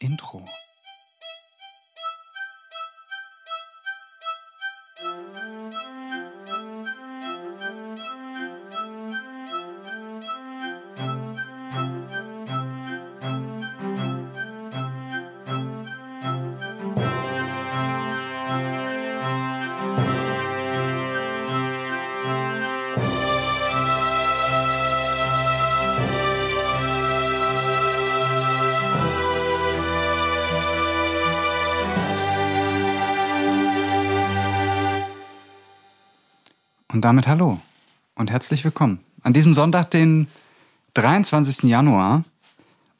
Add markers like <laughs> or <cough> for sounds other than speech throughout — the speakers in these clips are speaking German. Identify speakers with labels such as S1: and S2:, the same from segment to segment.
S1: Intro. Und damit hallo und herzlich willkommen an diesem Sonntag, den 23. Januar.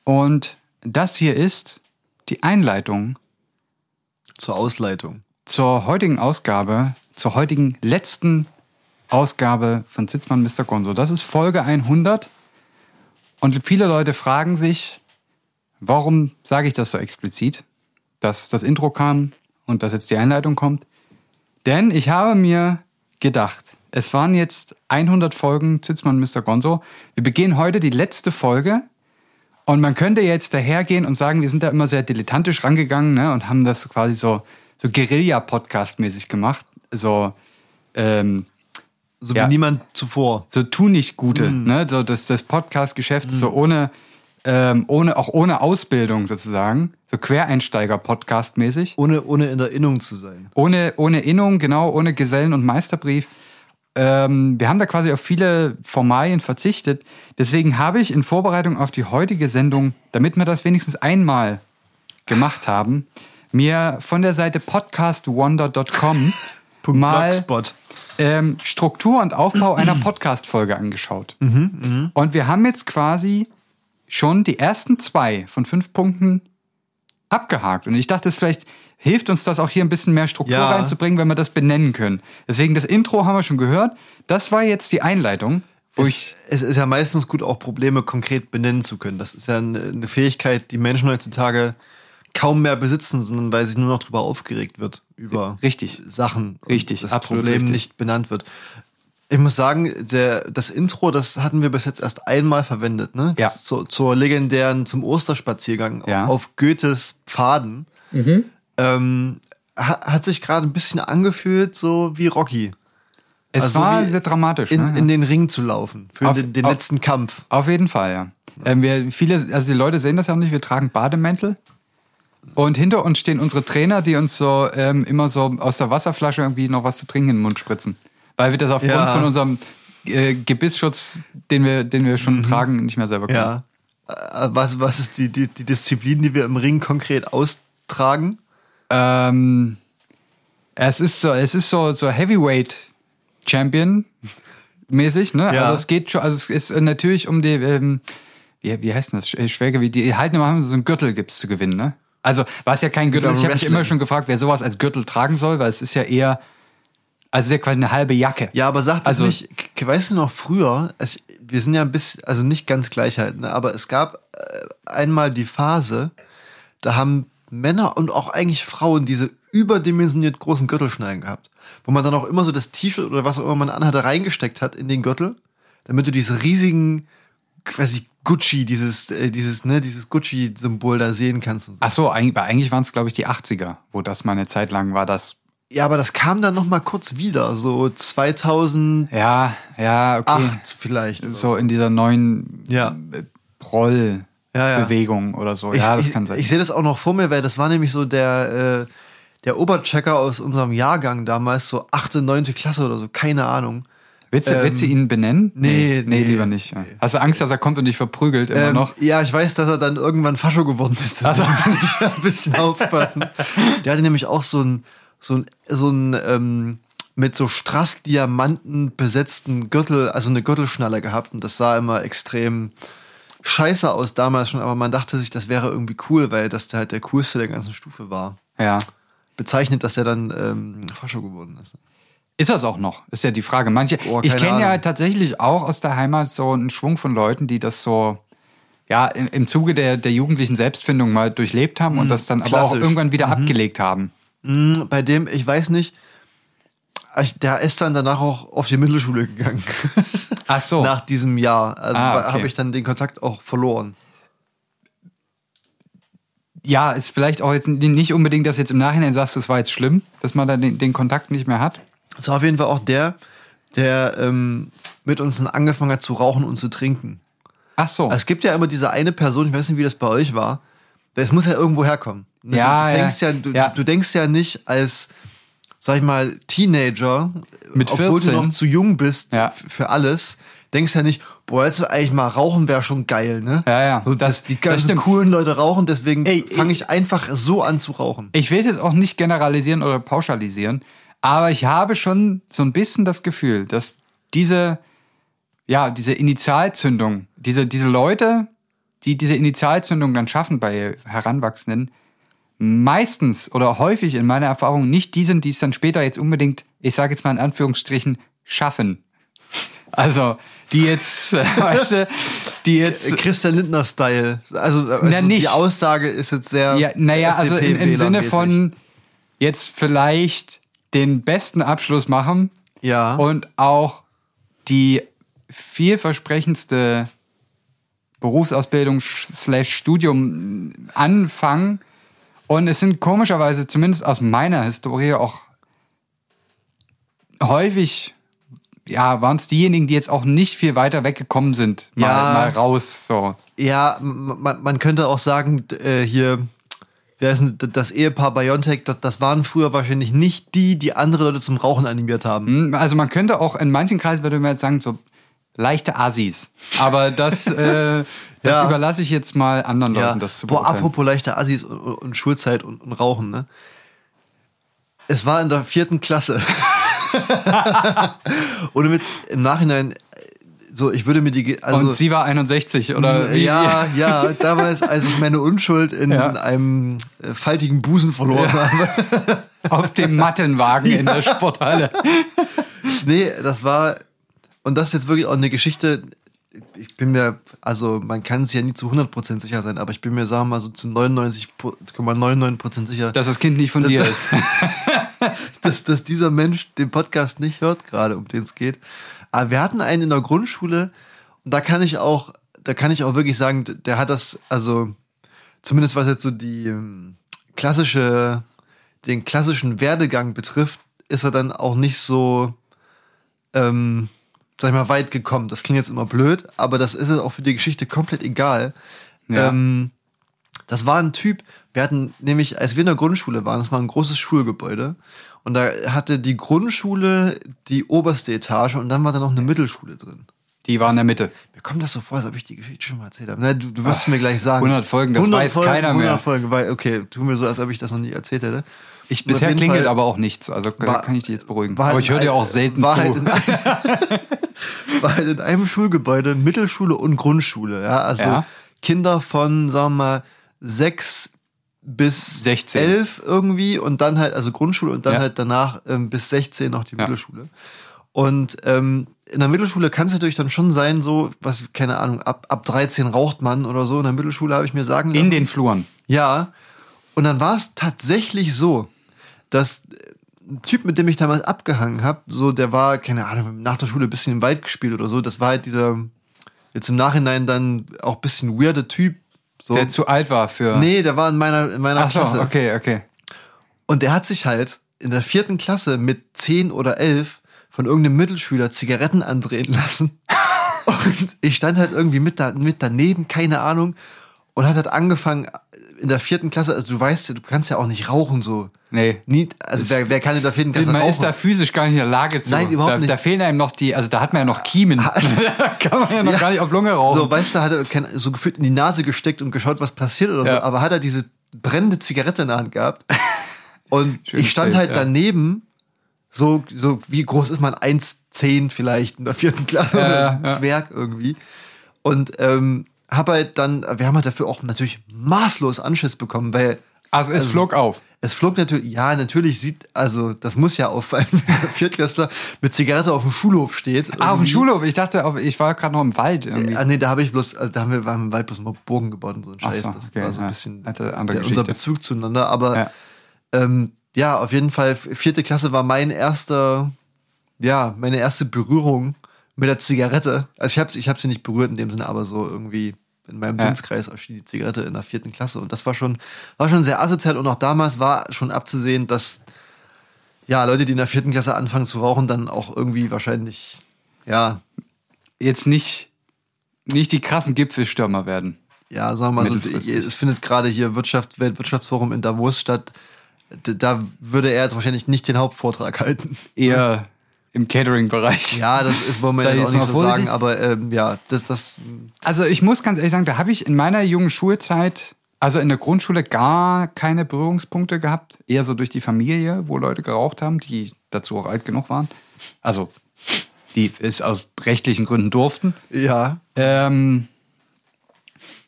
S1: Und das hier ist die Einleitung
S2: Zur Ausleitung.
S1: zur heutigen Ausgabe, zur heutigen letzten Ausgabe von Sitzmann Mr. Gonzo. Das ist Folge 100. Und viele Leute fragen sich, warum sage ich das so explizit, dass das Intro kam und dass jetzt die Einleitung kommt. Denn ich habe mir gedacht, es waren jetzt 100 Folgen Zitzmann Mr. Gonzo. Wir begehen heute die letzte Folge und man könnte jetzt dahergehen und sagen, wir sind da immer sehr dilettantisch rangegangen ne, und haben das quasi so, so Guerilla-Podcast-mäßig gemacht. So, ähm,
S2: So
S1: Ja.
S2: wie niemand zuvor.
S1: so tu nicht Gute, ne? So das, das Podcast-Geschäft so ohne, ähm, ohne, auch ohne Ausbildung sozusagen. So Quereinsteiger-Podcast-mäßig.
S2: Ohne, ohne in der Innung zu sein.
S1: Ohne, ohne Innung, genau, ohne Gesellen- und Meisterbrief. Ähm, wir haben da quasi auf viele Formalien verzichtet. Deswegen habe ich in Vorbereitung auf die heutige Sendung, damit wir das wenigstens einmal gemacht haben, mir von der Seite podcastwonder.com <laughs> mal ähm, Struktur und Aufbau einer <clears throat> Podcast-Folge angeschaut. Und wir haben jetzt quasi schon die ersten zwei von fünf Punkten abgehakt. Und ich dachte, es vielleicht hilft uns das auch hier ein bisschen mehr Struktur
S2: Ja.
S1: reinzubringen, wenn wir das benennen können. Deswegen das Intro haben wir schon gehört. Das war jetzt die Einleitung, wo ich
S2: Es ist ja meistens gut, auch Probleme konkret benennen zu können. Das ist ja eine, Fähigkeit, die Menschen heutzutage kaum mehr besitzen, sondern weil sich nur noch darüber aufgeregt wird, über
S1: Richtig.
S2: Sachen.
S1: Richtig,
S2: das
S1: absolut
S2: Problem
S1: richtig.
S2: nicht benannt wird. Ich muss sagen, der, das Intro, das hatten wir bis jetzt erst einmal verwendet, ne?
S1: Ja.
S2: Das Zur, legendären, zum Osterspaziergang
S1: Ja.
S2: auf Goethes Pfaden. Ähm, ha- hat sich gerade ein bisschen angefühlt, so wie Rocky.
S1: es
S2: Also
S1: war sehr dramatisch.
S2: in,
S1: ne?
S2: in den Ring zu laufen für
S1: Auf-
S2: den, den
S1: auf-
S2: letzten Kampf.
S1: Auf jeden Fall, ja. Ähm, wir, viele, also die Leute sehen das ja auch nicht, wir tragen Bademäntel. Und hinter uns stehen unsere Trainer, die uns so ähm, immer so aus der Wasserflasche irgendwie noch was zu trinken in den Mund spritzen. Weil wir das aufgrund
S2: Ja.
S1: von unserem äh, Gebissschutz, den wir, den wir schon tragen, nicht mehr selber können.
S2: Ja. Äh, Was, was ist die, die, die Disziplin, die wir im Ring konkret austragen?
S1: Ähm, es ist so, es ist so, so Heavyweight Champion mäßig, ne?
S2: Ja.
S1: Also es geht schon, also es ist äh, natürlich um die, ähm, wie, wie heißt denn das? Sch- Schwergewicht, die halten immer so einen Gürtel gibt's zu gewinnen, ne? Also, was ja kein Gürtel ist, ich habe mich immer schon gefragt, wer sowas als Gürtel tragen soll, weil es ist ja eher, also es ist ja quasi eine halbe Jacke.
S2: Ja, aber sagt
S1: Also-
S2: also, nicht, weißt du noch früher, es, wir sind ja ein bisschen, also nicht ganz gleich halt, ne, aber es gab äh, einmal die Phase, da haben Männer und auch eigentlich Frauen diese überdimensioniert großen Gürtelschneiden gehabt, wo man dann auch immer so das T-Shirt oder was auch immer man anhatte reingesteckt hat in den Gürtel, damit du diese riesigen, quasi Gucci, dieses, äh, dieses, ne, dieses Gucci-Symbol da sehen kannst. Und so.
S1: Ach so, eigentlich, eigentlich waren es, glaube ich, die 80er, wo das mal eine Zeit lang war, das.
S2: Ja, aber das kam dann noch mal kurz wieder, so 2008
S1: Ja, ja, okay.
S2: vielleicht.
S1: So in dieser neuen
S2: Ja.
S1: Rollbewegung
S2: Ja, ja.
S1: oder so.
S2: Ich,
S1: ja, das
S2: ich,
S1: kann sein.
S2: Ich sehe das auch noch vor mir, weil das war nämlich so der, äh, der Oberchecker aus unserem Jahrgang damals, so achte, neunte Klasse oder so, keine Ahnung.
S1: willst, du, willst du ihn benennen?
S2: nee,
S1: nee,
S2: nee,
S1: lieber nicht. ja. Hast du Angst, dass er kommt und dich verprügelt immer
S2: Ähm,
S1: noch?
S2: Ja, ich weiß, dass er dann irgendwann Fascho geworden ist. Deswegen muss ich da ein bisschen <laughs> aufpassen. Der hatte nämlich auch so ein, so ein, so ein ähm, mit so Strassdiamanten besetzten Gürtel, also eine Gürtelschnalle gehabt. Und das sah immer extrem scheiße aus damals schon, aber man dachte sich, das wäre irgendwie cool, weil das halt der coolste der ganzen Stufe war.
S1: Ja.
S2: Bezeichnet, dass er dann ähm, Fascho geworden ist.
S1: Ist das auch noch? Ist ja die Frage. Manche,
S2: Oh,
S1: ich kenne ja tatsächlich auch aus der Heimat so einen Schwung von Leuten, die das so, ja, im, im Zuge der, der jugendlichen Selbstfindung mal durchlebt haben und das dann aber auch
S2: klassisch.
S1: irgendwann wieder abgelegt haben.
S2: Mm, Bei dem, ich weiß nicht, ich- der ist dann danach auch auf die Mittelschule gegangen. <laughs>
S1: Ach so.
S2: Nach diesem Jahr. Also
S1: Ah, okay.
S2: habe ich dann den Kontakt auch verloren.
S1: ja, ist vielleicht auch jetzt nicht unbedingt, dass jetzt im Nachhinein sagst, das war jetzt schlimm, dass man da den, den Kontakt nicht mehr hat.
S2: Das war auf jeden Fall auch der, der ähm, mit uns dann angefangen hat zu rauchen und zu trinken.
S1: Ach so.
S2: Es gibt ja immer diese eine Person, ich weiß nicht, wie das bei euch war. Es muss ja irgendwo herkommen. Ne,
S1: Ja,
S2: du, du,
S1: ja.
S2: ja, du,
S1: Ja.
S2: du denkst ja nicht als, sag ich mal, Teenager,
S1: Mit
S2: obwohl
S1: 14.
S2: du noch zu jung bist
S1: Ja.
S2: für alles, denkst ja nicht, boah, jetzt eigentlich mal rauchen wäre schon geil, ne?
S1: Ja, ja.
S2: So,
S1: Das-
S2: dass die
S1: das
S2: ganzen
S1: stimmt.
S2: coolen Leute rauchen, deswegen
S1: Ey,
S2: fange ich einfach so an zu rauchen.
S1: Ich will jetzt auch nicht generalisieren oder pauschalisieren, aber ich habe schon so ein bisschen das Gefühl, dass diese, ja, diese Initialzündung, diese, diese Leute, die diese Initialzündung dann schaffen bei Heranwachsenden, meistens oder häufig in meiner Erfahrung nicht die sind, die es dann später jetzt unbedingt, ich sage jetzt mal in Anführungsstrichen, schaffen. Also, die jetzt, äh, <laughs> weißt du, die jetzt.
S2: Christian Lindner-Style. Also, also
S1: Na, nicht.
S2: die Aussage ist jetzt sehr.
S1: Ja, naja, also im, im Sinne von jetzt vielleicht den besten Abschluss machen
S2: Ja.
S1: und auch die vielversprechendste Berufsausbildung slash Studium anfangen. Und es sind komischerweise, zumindest aus meiner Historie, auch häufig, ja, waren es diejenigen, die jetzt auch nicht viel weiter weggekommen sind. Mal,
S2: Ja.
S1: mal raus, so.
S2: Ja, man, man könnte auch sagen, äh, hier, wer ist denn d- das Ehepaar Biontech, das, das waren früher wahrscheinlich nicht die, die andere Leute zum Rauchen animiert haben.
S1: Hm, Also man könnte auch in manchen Kreisen würde man jetzt sagen, so leichte Assis. Aber das, <laughs> äh, das
S2: Ja.
S1: überlasse ich jetzt mal anderen
S2: Ja,
S1: Leuten, das zu
S2: boah,
S1: beurteilen.
S2: apropos leichte Assis und, und, und Schulzeit und, und Rauchen, ne? Es war in der vierten Klasse. <laughs> Ohne Witz, im Nachhinein, so, ich würde mir die, also,
S1: Und sie war 61 oder wie?
S2: ja, <laughs> ja, damals, als ich meine Unschuld in
S1: Ja.
S2: einem äh, faltigen Busen verloren habe. <laughs>
S1: auf dem Mattenwagen in der Sporthalle.
S2: Nee, das war, und das ist jetzt wirklich auch eine Geschichte, ich bin mir, also man kann es ja nie zu 100% sicher sein, aber ich bin mir, sagen wir mal, so zu 99,99% sicher,
S1: Dass das Kind nicht von dir ist. <laughs> <laughs>
S2: dass, dass dieser Mensch den Podcast nicht hört, gerade um den es geht. Aber wir hatten einen in der Grundschule und da kann ich auch, da kann ich auch wirklich sagen, der hat das, also zumindest was jetzt so die ähm, klassische, den klassischen Werdegang betrifft, ist er dann auch nicht so, ähm, sag ich mal, weit gekommen. Das klingt jetzt immer blöd, aber das ist es auch für die Geschichte komplett egal.
S1: Ja.
S2: Ähm, das war ein Typ, wir hatten nämlich, als wir in der Grundschule waren, das war ein großes Schulgebäude. Und da hatte die Grundschule die oberste Etage und dann war da noch eine Mittelschule drin.
S1: Die war in der Mitte.
S2: Mir kommt das so vor, als ob ich die Geschichte schon mal erzählt habe. Na, du, du wirst es mir gleich sagen.
S1: 100 Folgen, das weiß keiner
S2: 100
S1: mehr.
S2: Folgen, weil, okay, tu mir so, als ob ich das noch nie erzählt hätte.
S1: Ich, bisher klingelt
S2: Fall
S1: aber auch nichts. Also
S2: war-
S1: kann ich dich jetzt beruhigen. aber ich höre dir auch selten
S2: war
S1: zu.
S2: Halt in, war halt in einem Schulgebäude Mittelschule und Grundschule. Ja, also
S1: Ja.
S2: Kinder von, sagen wir mal, sechs bis
S1: 16.
S2: elf irgendwie und dann halt, also Grundschule und dann
S1: Ja.
S2: halt danach ähm, bis 16 noch die. Mittelschule. Und ähm, in der Mittelschule kann es natürlich dann schon sein, so, was, keine Ahnung, ab, ab 13 raucht man oder so. In der Mittelschule habe ich mir sagen lassen.
S1: in den Fluren.
S2: Ja. Und dann war es tatsächlich so, dass ein Typ, mit dem ich damals abgehangen habe, so, der war, keine Ahnung, nach der Schule ein bisschen im Wald gespielt oder so. Das war halt dieser, jetzt im Nachhinein dann auch ein bisschen weirder Typ. So.
S1: Der zu alt war für.
S2: nee, der war in meiner, in meiner
S1: Ach so,
S2: Klasse.
S1: okay, okay.
S2: Und der hat sich halt in der vierten Klasse mit 10 oder 11 von irgendeinem Mittelschüler Zigaretten andrehen lassen. <laughs> Und ich stand halt irgendwie mit, da, mit daneben, keine Ahnung, und hat halt angefangen in der vierten Klasse, also du weißt ja, du kannst ja auch nicht rauchen so.
S1: Nee.
S2: Nie, also wer, wer kann in der vierten Klasse
S1: Man
S2: rauchen?
S1: ist da physisch gar nicht in der Lage zu.
S2: Nein, überhaupt
S1: da,
S2: nicht.
S1: Da fehlen einem noch die, also da hat man ja noch Kiemen. <laughs> da kann man ja noch
S2: Ja.
S1: gar nicht auf Lunge rauchen.
S2: so, weißt du, hat er so gefühlt in die Nase gesteckt und geschaut, was passiert oder
S1: Ja.
S2: so, aber hat er diese brennende Zigarette in der Hand gehabt. <laughs> Und
S1: Schön
S2: ich stand halt
S1: ja.
S2: daneben, so, so wie groß ist man? 1,10 vielleicht in der vierten Klasse,
S1: Ja, ja.
S2: Zwerg irgendwie. Und ähm, habe halt dann, wir haben halt dafür auch natürlich maßlos Anschiss bekommen, weil
S1: also es flog auf.
S2: es flog natürlich, ja, natürlich sieht, also das muss ja auffallen, wenn ein Viertklässler mit Zigarette auf dem Schulhof steht.
S1: Ah, auf dem
S2: irgendwie.
S1: Schulhof. Ich dachte, auf, ich war gerade noch im Wald irgendwie.
S2: Ah, nee, da habe ich bloß, also da haben wir, wir haben im Wald bloß mal Burgen gebaut und so ein Scheiß.
S1: so,
S2: das
S1: okay,
S2: war so ein
S1: ja.
S2: bisschen
S1: andere
S2: der, unser. Bezug zueinander. Aber
S1: Ja.
S2: ja. Ähm, ja, auf jeden Fall, vierte Klasse war mein erster, ja, meine erste Berührung mit der Zigarette. Also ich habe ich hab sie nicht berührt in dem Sinne, aber so irgendwie in meinem
S1: Ja.
S2: Dunstkreis erschien die Zigarette in der vierten Klasse. Und das war schon, war schon sehr asozial. Und auch damals war schon abzusehen, dass ja, Leute, die in der vierten Klasse anfangen zu rauchen, dann auch irgendwie wahrscheinlich, ja,
S1: Jetzt nicht, nicht die krassen Gipfelstürmer werden.
S2: ja, sagen wir mal so, es findet gerade hier Wirtschaft, Weltwirtschaftsforum in Davos statt. Da würde er jetzt wahrscheinlich nicht den Hauptvortrag <laughs> halten.
S1: Eher im Catering-Bereich.
S2: Ja, das ist wollen wir jetzt auch nicht
S1: mal
S2: so sagen, aber ähm, ja, das, das,
S1: Also ich muss ganz ehrlich sagen, da habe ich in meiner jungen Schulzeit, also in der Grundschule, gar keine Berührungspunkte gehabt. Eher so durch die Familie, wo Leute geraucht haben, die dazu auch alt genug waren. Also die es aus rechtlichen Gründen durften.
S2: ja,
S1: Ähm,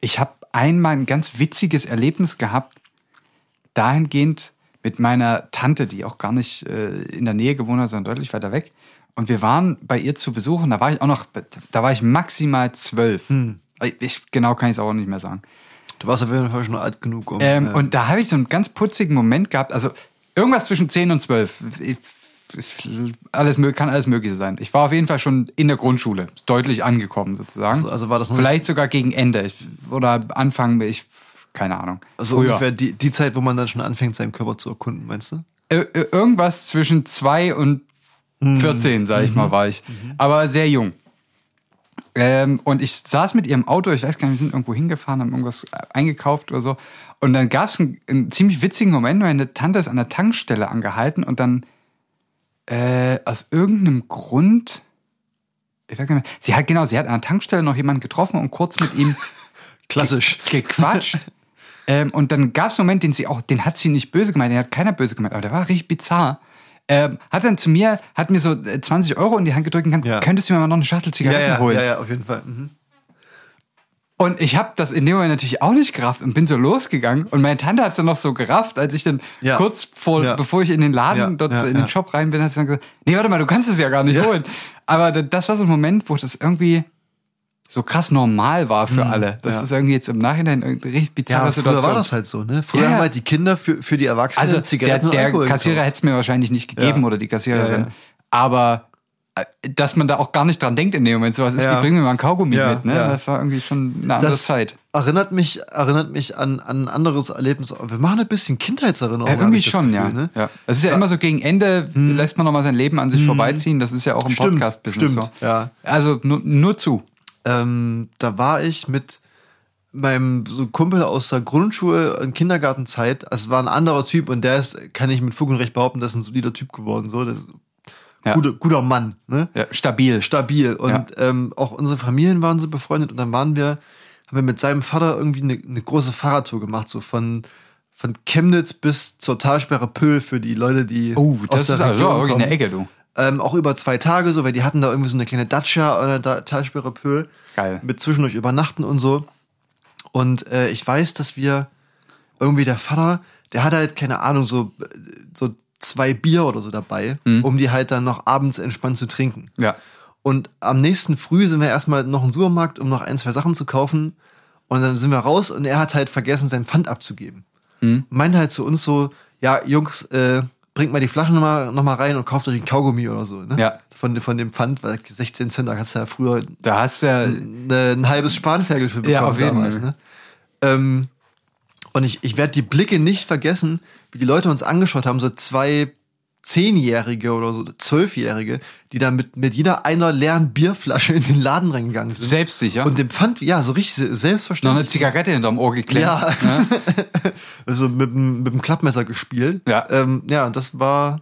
S1: ich habe einmal ein ganz witziges Erlebnis gehabt, dahingehend mit meiner Tante, die auch gar nicht äh, in der Nähe gewohnt hat, sondern deutlich weiter weg. Und wir waren bei ihr zu Besuch und da war ich auch noch, da war ich maximal zwölf. Ich, genau kann ich es auch nicht mehr sagen.
S2: du warst auf jeden Fall schon alt genug, um.
S1: Ähm,
S2: äh,
S1: Und da habe ich so einen ganz putzigen Moment gehabt. Also irgendwas zwischen 10 und 12. Ich, alles, kann alles Mögliche sein. Ich war auf jeden Fall schon in der Grundschule, deutlich angekommen sozusagen.
S2: Also- also war das
S1: Vielleicht sogar gegen Ende ich, oder Anfang, ich, keine Ahnung.
S2: also
S1: Früher.
S2: ungefähr die, die Zeit, wo man dann schon anfängt, seinen Körper zu erkunden, meinst du?
S1: Äh, irgendwas zwischen 2 und. 14, sag ich mal, war ich. Aber sehr jung. Ähm, und ich saß mit ihrem Auto, ich weiß gar nicht, wir sind irgendwo hingefahren, haben irgendwas äh, eingekauft oder so. Und dann gab es einen, einen ziemlich witzigen Moment, meine Tante ist an der Tankstelle angehalten und dann äh, aus irgendeinem Grund, ich weiß gar nicht mehr, sie hat genau, sie hat an der Tankstelle noch jemanden getroffen und kurz mit ihm <laughs>
S2: Klassisch.
S1: gequatscht. <laughs> ähm, und dann gab es einen Moment, den sie auch, den hat sie nicht böse gemeint, den hat keiner böse gemeint, aber der war richtig bizarr. Ähm, hat dann zu mir, hat mir so äh, 20 Euro in die Hand gedrückt und kann,
S2: Ja.
S1: könntest du mir mal noch eine Schachtel
S2: Ja,
S1: Zigaretten
S2: ja,
S1: holen?
S2: ja, ja, auf jeden Fall. Mhm.
S1: Und ich habe das in dem Moment natürlich auch nicht gerafft und bin so losgegangen. Und meine Tante hat es dann noch so gerafft, als ich dann
S2: Ja.
S1: kurz vor,
S2: Ja.
S1: bevor ich in den Laden,
S2: Ja,
S1: dort
S2: ja,
S1: in den
S2: ja.
S1: Shop rein bin, hat sie dann gesagt, nee, warte mal, du kannst es ja gar nicht
S2: Ja.
S1: holen. Aber da- das war so ein Moment, wo das irgendwie so krass normal war für alle. Das
S2: Mhm. ja.
S1: ist irgendwie jetzt im Nachhinein eine richtig bizarre
S2: Ja, früher
S1: Situation.
S2: war das halt so, ne? Früher
S1: Ja,
S2: haben halt die Kinder für, für die Erwachsenen
S1: Also der,
S2: Zigaretten
S1: der
S2: Alkohol
S1: Kassierer hätte es mir wahrscheinlich nicht gegeben oder die Kassiererin. Aber äh, dass man da auch gar nicht dran denkt in dem Moment, sowas ist,
S2: Ja.
S1: wie bring mir mal ein Kaugummi
S2: Ja,
S1: mit, ne?
S2: ja.
S1: Das war irgendwie schon eine andere
S2: das
S1: Zeit.
S2: erinnert mich, erinnert mich an, an ein anderes Erlebnis. Wir machen ein bisschen Kindheitserinnerung.
S1: Ja, irgendwie schon,
S2: Gefühl,
S1: ja.
S2: Ne?
S1: ja. Es ist ja immer so gegen Ende, lässt man nochmal sein Leben an sich vorbeiziehen. Das ist ja auch im Podcast-Business so.
S2: ja.
S1: Also nur, nur zu.
S2: Ähm, da war ich mit meinem Kumpel aus der Grundschule und Kindergartenzeit. Also es war ein anderer Typ und der ist, kann ich mit Fug und Recht behaupten, das ist ein solider Typ geworden. So, das
S1: Ja.
S2: guter, guter Mann, ne?
S1: Ja, stabil.
S2: stabil. Und
S1: Ja.
S2: ähm, auch unsere Familien waren so befreundet und dann waren wir, haben wir mit seinem Vater irgendwie eine, eine große Fahrradtour gemacht, so von, von Chemnitz bis zur Talsperre Pöhl für die Leute, die
S1: Oh, das ist also wirklich eine Ecke, du.
S2: Ähm, auch über zwei Tage so, weil die hatten da irgendwie so eine kleine Dacia an der Da- Talsperre Pöhl.
S1: Geil.
S2: Mit zwischendurch übernachten und so. Und äh, ich weiß, dass wir irgendwie der Vater, der hat halt, keine Ahnung, so, so zwei Bier oder so dabei,
S1: Mhm.
S2: um die halt dann noch abends entspannt zu trinken.
S1: Ja.
S2: Und am nächsten Früh sind wir erstmal noch im Supermarkt, um noch ein, zwei Sachen zu kaufen. Und dann sind wir raus und er hat halt vergessen, sein Pfand abzugeben.
S1: Mhm.
S2: Meinte halt zu uns so, ja, Jungs, äh, bringt mal die Flaschen nochmal noch mal rein und kauft euch ein Kaugummi oder so. Ne?
S1: Ja.
S2: Von, von dem Pfand, weil 16 Cent, da hast du ja früher
S1: Da hast du ja,
S2: ne, ein halbes Spanferkel für bekommen
S1: Ja, auf jeden
S2: damals.
S1: Fall.
S2: Ne? Ähm, und ich, ich werde die Blicke nicht vergessen, wie die Leute uns angeschaut haben, so zwei Zehnjährige oder so Zwölfjährige, die da mit, mit jeder einer leeren Bierflasche in den Laden reingegangen sind.
S1: selbstsicher.
S2: Und dem Pfand, ja, so richtig se-
S1: noch eine
S2: selbstverständlich.
S1: Zigarette hinterm Ohr geklemmt.
S2: Ja.
S1: Ne? <laughs>
S2: Also mit, dem- mit dem Klappmesser gespielt.
S1: Ja.
S2: ähm, ja und das war.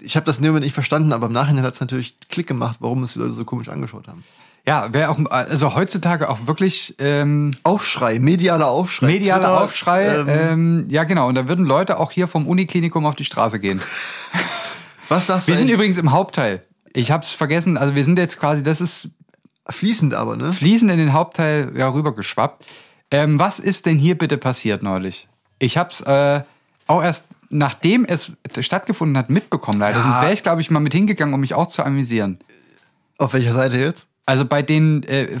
S2: Ich habe das in dem Moment nicht verstanden, aber im Nachhinein hat es natürlich Klick gemacht, warum es die Leute so komisch angeschaut haben.
S1: Ja, wäre auch, also heutzutage auch wirklich ähm,
S2: Aufschrei, medialer Aufschrei.
S1: medialer
S2: Twitter,
S1: Aufschrei.
S2: ähm,
S1: Ähm, ja, genau. Und da würden Leute auch hier vom Uniklinikum auf die Straße gehen. <laughs>
S2: was sagst du?
S1: Wir sind übrigens im Hauptteil. Ich hab's vergessen, also wir sind jetzt quasi, das ist
S2: fließend aber, ne?
S1: fließend in den Hauptteil ja, rübergeschwappt. Ähm, was ist denn hier bitte passiert neulich? Ich hab's äh, auch erst nachdem es stattgefunden hat mitbekommen leider.
S2: Ja.
S1: Sonst wäre ich, glaube ich, mal mit hingegangen, um mich auch zu amüsieren.
S2: Auf welcher Seite jetzt?
S1: Also bei den äh,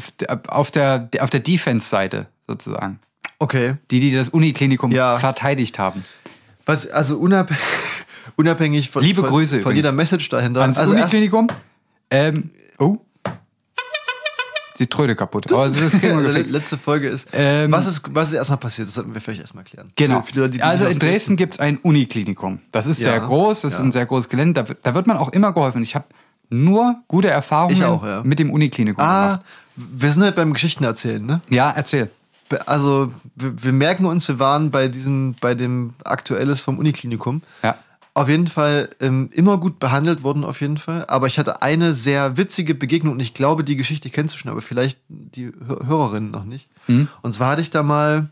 S1: auf der auf der Defense-Seite sozusagen.
S2: Okay.
S1: Die, die das Uniklinikum
S2: Ja.
S1: verteidigt haben.
S2: Was, also unab <laughs> unabhängig von,
S1: Liebe Grüße
S2: von jeder Message dahinter.
S1: Ans
S2: also
S1: Uniklinikum. Ähm, oh. die Tröde kaputt. Aber das kriegen wir
S2: Die letzte Folge ist,
S1: Ähm,
S2: was ist, was ist erstmal passiert? Das sollten wir vielleicht erstmal klären.
S1: Genau.
S2: Leute, die
S1: also
S2: nicht
S1: in Dresden gibt es ein Uniklinikum. Das ist
S2: Ja,
S1: sehr groß, das ist
S2: ja.
S1: ein sehr großes Gelände. Da, da wird man auch immer geholfen. Ich habe nur gute Erfahrungen
S2: auch, ja.
S1: mit dem Uniklinikum
S2: Ah,
S1: gemacht.
S2: wir sind halt beim Geschichten erzählen, ne?
S1: Ja, erzähl.
S2: Also, wir, wir merken uns, wir waren bei diesem, bei dem Aktuelles vom Uniklinikum.
S1: Ja.
S2: Auf jeden Fall ähm, immer gut behandelt worden, auf jeden Fall. Aber ich hatte eine sehr witzige Begegnung und ich glaube, die Geschichte kennst du schon, aber vielleicht die Hör- Hörerinnen noch nicht.
S1: Mhm.
S2: Und zwar hatte ich da mal,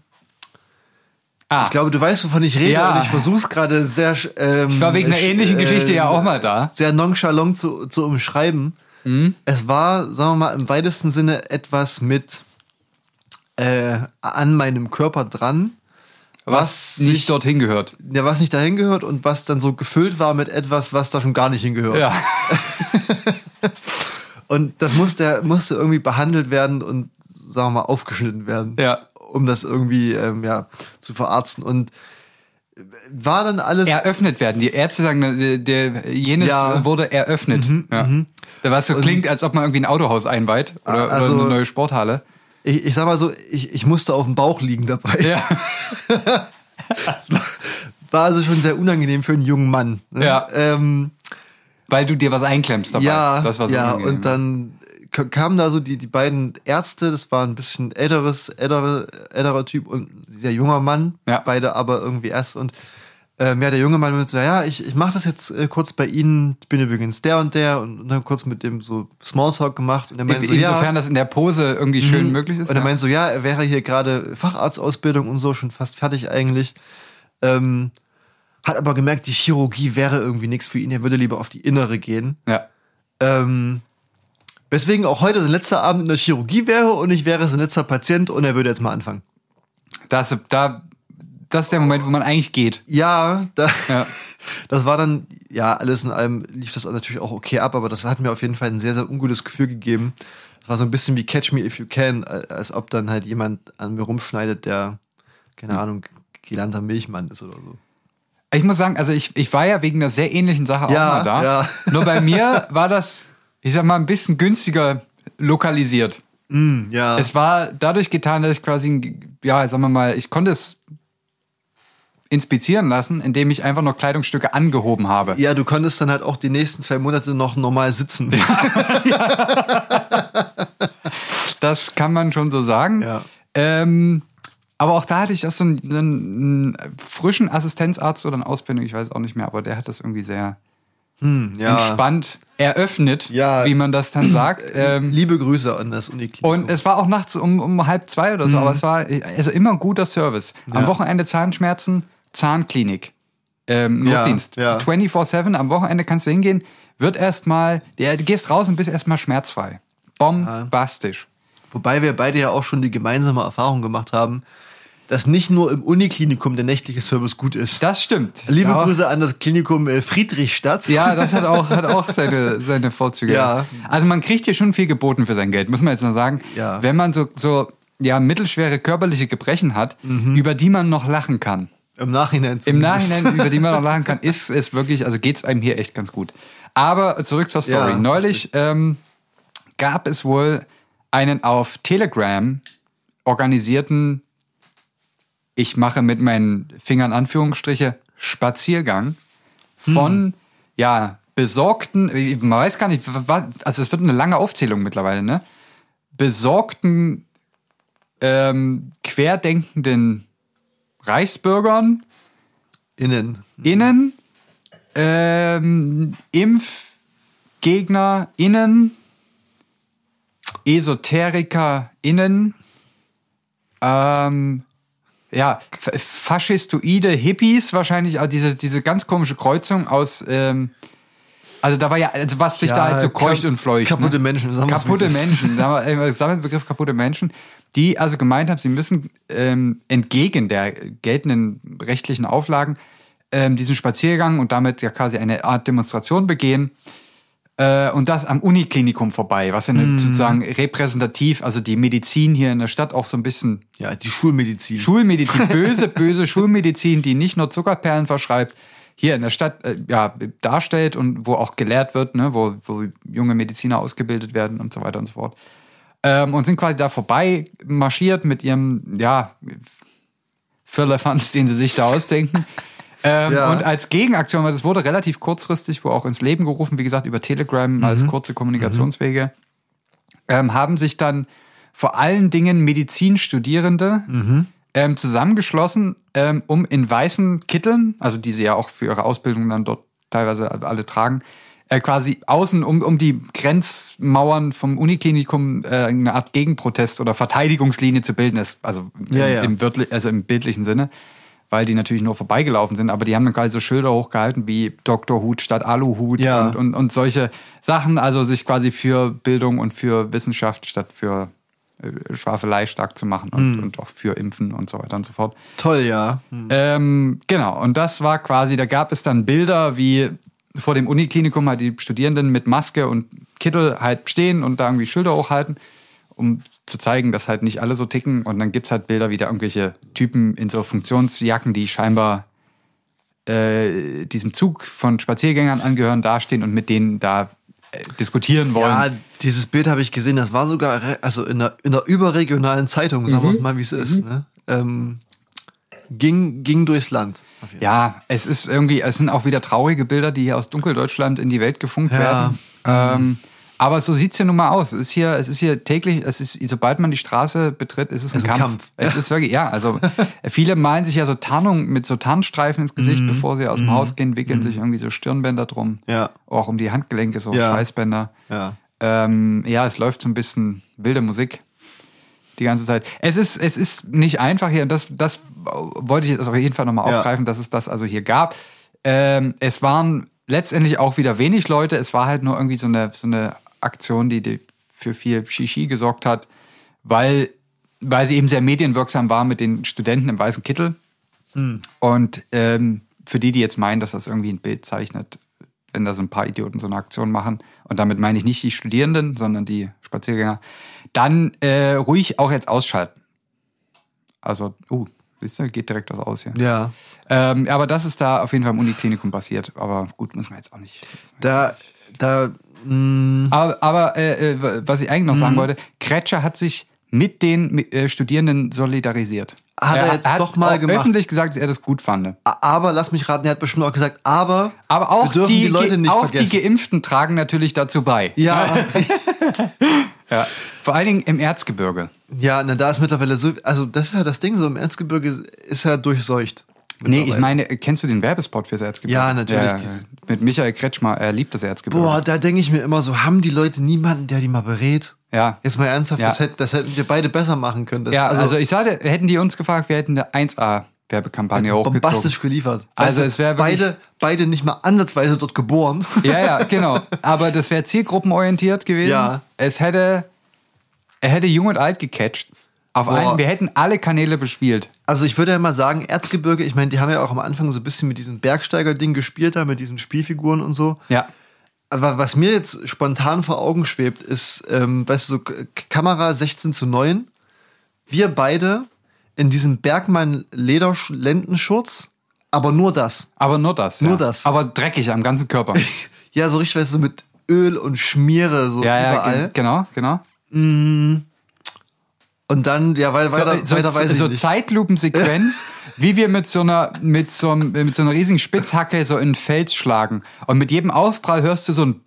S1: Ah,
S2: ich glaube, du weißt, wovon ich rede
S1: Ja.
S2: und ich versuche es gerade sehr. Ähm,
S1: ich war wegen einer
S2: äh,
S1: ähnlichen Geschichte
S2: äh,
S1: ja auch mal da.
S2: Sehr nonchalant zu, zu umschreiben.
S1: Mhm.
S2: Es war, sagen wir mal, im weitesten Sinne etwas mit äh, an meinem Körper dran.
S1: Was,
S2: sich-
S1: nicht dorthin gehört.
S2: ja, was nicht dahin gehört und was dann so gefüllt war mit etwas, was da schon gar nicht hingehört.
S1: Ja. <laughs>
S2: Und das musste, musste irgendwie behandelt werden und, sagen wir mal, aufgeschnitten werden.
S1: Ja.
S2: Um das irgendwie, ähm, ja, zu verarzten. Und war dann alles.
S1: Eröffnet werden. Die Ärzte sagen, der, der jenes
S2: Ja. Mhm,
S1: wurde eröffnet. ja. Da was so klingt, als ob man irgendwie ein Autohaus einweiht oder,
S2: Also-
S1: oder eine neue Sporthalle.
S2: Ich, ich sag mal so, ich, ich musste auf dem Bauch liegen dabei.
S1: Ja. <laughs>
S2: War also schon sehr unangenehm für einen jungen Mann. ne?
S1: Ja.
S2: Ähm,
S1: Weil du dir was einklemmst dabei.
S2: ja,
S1: das war so
S2: ja,
S1: unangenehm.
S2: und dann kamen da so die, die beiden Ärzte, das war ein bisschen älteres, ältere, älterer Typ und der junger Mann,
S1: Ja.
S2: beide aber irgendwie erst und ähm, ja, der junge Mann mit so, ja, ich, ich mache das jetzt äh, kurz bei Ihnen, ich bin übrigens der und der und, und dann kurz mit dem so Smalltalk gemacht und er meinte so,
S1: Insofern
S2: ja,
S1: das in der Pose irgendwie schön möglich ist.
S2: und er
S1: ja.
S2: meinte so, ja, er wäre hier gerade Facharztausbildung und so, schon fast fertig eigentlich. Ähm, hat aber gemerkt, die Chirurgie wäre irgendwie nichts für ihn, er würde lieber auf die Innere gehen.
S1: ja.
S2: Ähm, weswegen auch heute sein letzter Abend in der Chirurgie wäre und ich wäre sein letzter Patient und er würde jetzt mal anfangen.
S1: Das, da, das ist der Moment, wo man eigentlich geht.
S2: Ja, da,
S1: Ja. <laughs>
S2: das war dann, ja, alles in allem lief das natürlich auch okay ab, aber das hat mir auf jeden Fall ein sehr, sehr ungutes Gefühl gegeben. Das war so ein bisschen wie Catch Me If You Can, als ob dann halt jemand an mir rumschneidet, der, keine Ahnung, gelernter Milchmann ist oder so.
S1: Ich muss sagen, also ich, ich war ja wegen einer sehr ähnlichen Sache
S2: Ja,
S1: auch mal da.
S2: ja.
S1: Nur bei mir <laughs> war das, ich sag mal, ein bisschen günstiger lokalisiert.
S2: Ja.
S1: Es war dadurch getan, dass ich quasi, ja, sagen wir mal, ich konnte es inspizieren lassen, indem ich einfach noch Kleidungsstücke angehoben habe.
S2: ja, du konntest dann halt auch die nächsten zwei Monate noch normal sitzen. <laughs>
S1: Das kann man schon so sagen.
S2: Ja.
S1: Ähm, aber auch da hatte ich auch so einen, einen frischen Assistenzarzt oder eine Ausbildung, ich weiß auch nicht mehr, aber der hat das irgendwie sehr
S2: ja.
S1: entspannt eröffnet,
S2: Ja.
S1: wie man das dann sagt. <clears throat> Ähm,
S2: Liebe Grüße an das Uniklinikum.
S1: und es war auch nachts um, um halb zwei oder so, aber es war also immer ein guter Service. Am
S2: Mhm. Ja.
S1: Wochenende Zahnschmerzen, Zahnklinik. Ähm,
S2: Ja,
S1: Notdienst.
S2: ja.
S1: 24-7, am Wochenende kannst du hingehen, wird erstmal, ja, du gehst raus und bist erstmal schmerzfrei. Bombastisch.
S2: Wobei wir beide ja auch schon die gemeinsame Erfahrung gemacht haben, dass nicht nur im Uniklinikum der nächtliche Service gut ist.
S1: Das stimmt.
S2: Liebe
S1: ja,
S2: Grüße an das Klinikum äh, Friedrichstadt.
S1: Ja, das hat auch, hat auch <laughs> seine, seine Vorzüge.
S2: Ja.
S1: Also man kriegt hier schon viel geboten für sein Geld, muss man jetzt noch sagen.
S2: Ja.
S1: Wenn man so, so ja, mittelschwere körperliche Gebrechen hat,
S2: Mhm.
S1: über die man noch lachen kann.
S2: Im Nachhinein
S1: Im
S2: zumindest.
S1: Nachhinein, über die man noch lachen kann, <laughs> ist es wirklich, also geht's einem hier echt ganz gut. Aber zurück zur Story.
S2: Ja,
S1: Neulich ähm, gab es wohl einen auf Telegram organisierten, ich mache mit meinen Fingern Anführungsstriche, Spaziergang von, ja, besorgten, man weiß gar nicht, also es wird eine lange Aufzählung mittlerweile, ne? Besorgten, ähm, querdenkenden Reichsbürgern,
S2: Innen.
S1: innen, ähm, Impfgegner innen, Esoteriker innen, ähm, ja, faschistoide Hippies wahrscheinlich, also diese, diese ganz komische Kreuzung aus, ähm, also da war ja, also was sich
S2: Ja,
S1: da halt so kreucht
S2: kap-
S1: und fleucht.
S2: kaputte
S1: ne?
S2: Menschen, sagen
S1: Kaputte. Menschen, da war immer Sammelbegriff kaputte Menschen, die also gemeint haben, sie müssen ähm, entgegen der geltenden rechtlichen Auflagen ähm, diesen Spaziergang und damit ja quasi eine Art Demonstration begehen. Äh, und das am Uniklinikum vorbei, was ja
S2: Mhm.
S1: sozusagen repräsentativ, also die Medizin hier in der Stadt auch so ein bisschen
S2: Ja, die Schulmedizin.
S1: Schulmedizin, <laughs> böse, böse Schulmedizin, die nicht nur Zuckerperlen verschreibt, hier in der Stadt äh, ja, darstellt und wo auch gelehrt wird, ne, wo, wo junge Mediziner ausgebildet werden und so weiter und so fort. ähm, und sind quasi da vorbei marschiert mit ihrem, ja, Firlefanz, den sie sich da ausdenken. Ähm,
S2: Ja.
S1: Und als Gegenaktion, weil das wurde relativ kurzfristig wo auch ins Leben gerufen, wie gesagt, über Telegram als kurze Kommunikationswege, ähm, haben sich dann vor allen Dingen Medizinstudierende ähm, zusammengeschlossen, ähm, um in weißen Kitteln, also die sie ja auch für ihre Ausbildung dann dort teilweise alle tragen, äh, quasi außen um, um die Grenzmauern vom Uniklinikum äh, eine Art Gegenprotest oder Verteidigungslinie zu bilden, ist, also im,
S2: Ja, ja.
S1: Im, also im bildlichen Sinne, weil die natürlich nur vorbeigelaufen sind, aber die haben dann quasi so Schilder hochgehalten wie Dr. Hut statt Aluhut
S2: Ja.
S1: und, und, und solche Sachen, also sich quasi für Bildung und für Wissenschaft statt für äh, Schwafelei stark zu machen und, und auch für Impfen und so weiter und so fort.
S2: Toll, ja.
S1: Ähm, genau, und das war quasi, da gab es dann Bilder, wie vor dem Uniklinikum halt die Studierenden mit Maske und Kittel halt stehen und da irgendwie Schilder hochhalten, um zu zeigen, dass halt nicht alle so ticken. Und dann gibt's halt Bilder, wie da irgendwelche Typen in so Funktionsjacken, die scheinbar äh, diesem Zug von Spaziergängern angehören, dastehen und mit denen da äh, diskutieren wollen.
S2: Ja, dieses Bild habe ich gesehen, das war sogar also in einer, in einer überregionalen Zeitung, sagen wir
S1: Mhm.
S2: es mal, wie es ist. Ne? Ähm, ging, ging durchs Land.
S1: Ja, es ist irgendwie, es sind auch wieder traurige Bilder, die hier aus Dunkeldeutschland in die Welt gefunkt
S2: Ja.
S1: werden. Ähm, aber so sieht's ja nun mal aus. Es ist hier, es ist hier täglich, es ist, sobald man die Straße betritt, ist es ein
S2: ein
S1: Kampf.
S2: Kampf.
S1: Es ist wirklich, ja, also <laughs> viele malen sich ja so Tarnung mit so Tarnstreifen ins Gesicht,
S2: Mhm.
S1: bevor sie aus dem Haus gehen, wickeln sich irgendwie so Stirnbänder drum.
S2: Ja.
S1: Auch um die Handgelenke, so
S2: Ja.
S1: Schweißbänder.
S2: Ja.
S1: Ähm, ja, es läuft so ein bisschen wilde Musik die ganze Zeit. Es ist, es ist nicht einfach hier und das, das wollte ich jetzt auf jeden Fall nochmal
S2: Ja.
S1: aufgreifen, dass es das also hier gab. Ähm, es waren letztendlich auch wieder wenig Leute. Es war halt nur irgendwie so eine, so eine Aktion, die, die für viel Shishi gesorgt hat, weil, weil sie eben sehr medienwirksam war mit den Studenten im weißen Kittel. Und ähm, für die, die jetzt meinen, dass das irgendwie ein Bild zeichnet, wenn da so ein paar Idioten so eine Aktion machen, und damit meine ich nicht die Studierenden, sondern die Spaziergänger, dann äh, ruhig auch jetzt ausschalten. Also, uh, siehst du, geht direkt was aus hier.
S2: Ja.
S1: Ähm, aber das ist da auf jeden Fall im Uniklinikum passiert. Aber gut, müssen wir jetzt auch nicht.
S2: Da, da, mh,
S1: Aber, aber äh, äh, was ich eigentlich noch sagen wollte, Kretscher hat sich mit den mit, äh, Studierenden solidarisiert.
S2: Hat er jetzt doch mal gemacht.
S1: öffentlich gesagt, dass er das gut fand.
S2: aber lass mich raten, er hat bestimmt auch gesagt, aber,
S1: Aber auch,
S2: wir dürfen
S1: die,
S2: die, Leute nicht
S1: auch die
S2: vergessen.
S1: Geimpften tragen natürlich dazu bei.
S2: ja, <laughs>
S1: Ja. Vor allen Dingen im Erzgebirge.
S2: ja, na, da ist mittlerweile so, also das ist ja das Ding, so im Erzgebirge ist er durchseucht.
S1: Nee, ich meine, kennst du den Werbespot fürs Erzgebirge?
S2: Ja, natürlich, dieses-
S1: mit Michael Kretschmer, er liebt das Erzgebirge.
S2: Boah, da denke ich mir immer so, haben die Leute niemanden, der die mal berät?
S1: Ja.
S2: Jetzt mal ernsthaft,
S1: Ja.
S2: das, hätt, das hätten wir beide besser machen können. Das,
S1: Ja, also, ich sage, hätten die uns gefragt, wir hätten eine 1A-Werbekampagne hochgezogen.
S2: bombastisch geliefert.
S1: Also es wäre
S2: beide, beide nicht mal ansatzweise dort geboren.
S1: Ja, ja, <laughs> genau. Aber das wäre zielgruppenorientiert gewesen.
S2: Ja.
S1: Es hätte, er hätte jung und alt gecatcht. Auf allen, wir hätten alle Kanäle bespielt.
S2: Also ich würde ja mal sagen, Erzgebirge, ich meine, die haben ja auch am Anfang so ein bisschen mit diesem Bergsteiger-Ding gespielt, da mit diesen Spielfiguren und so.
S1: Ja.
S2: Aber was mir jetzt spontan vor Augen schwebt, ist, ähm, weißt du, so Kamera 16 zu 9. Wir beide in diesem Bergmann-Lederlendenschurz, aber nur das.
S1: Aber nur das.
S2: Nur
S1: ja.
S2: das.
S1: Aber dreckig am ganzen Körper. <laughs>
S2: Ja, so richtig, weißt du, mit Öl und Schmiere so
S1: ja, ja,
S2: überall.
S1: ge- genau, genau.
S2: Und dann, ja, weil weiter,
S1: so,
S2: weiter weiß ich
S1: so
S2: nicht.
S1: Zeitlupensequenz, <laughs> wie wir mit so einer mit so, einem- mit so einer riesigen Spitzhacke so in den Fels schlagen. Und mit jedem Aufprall hörst du so ein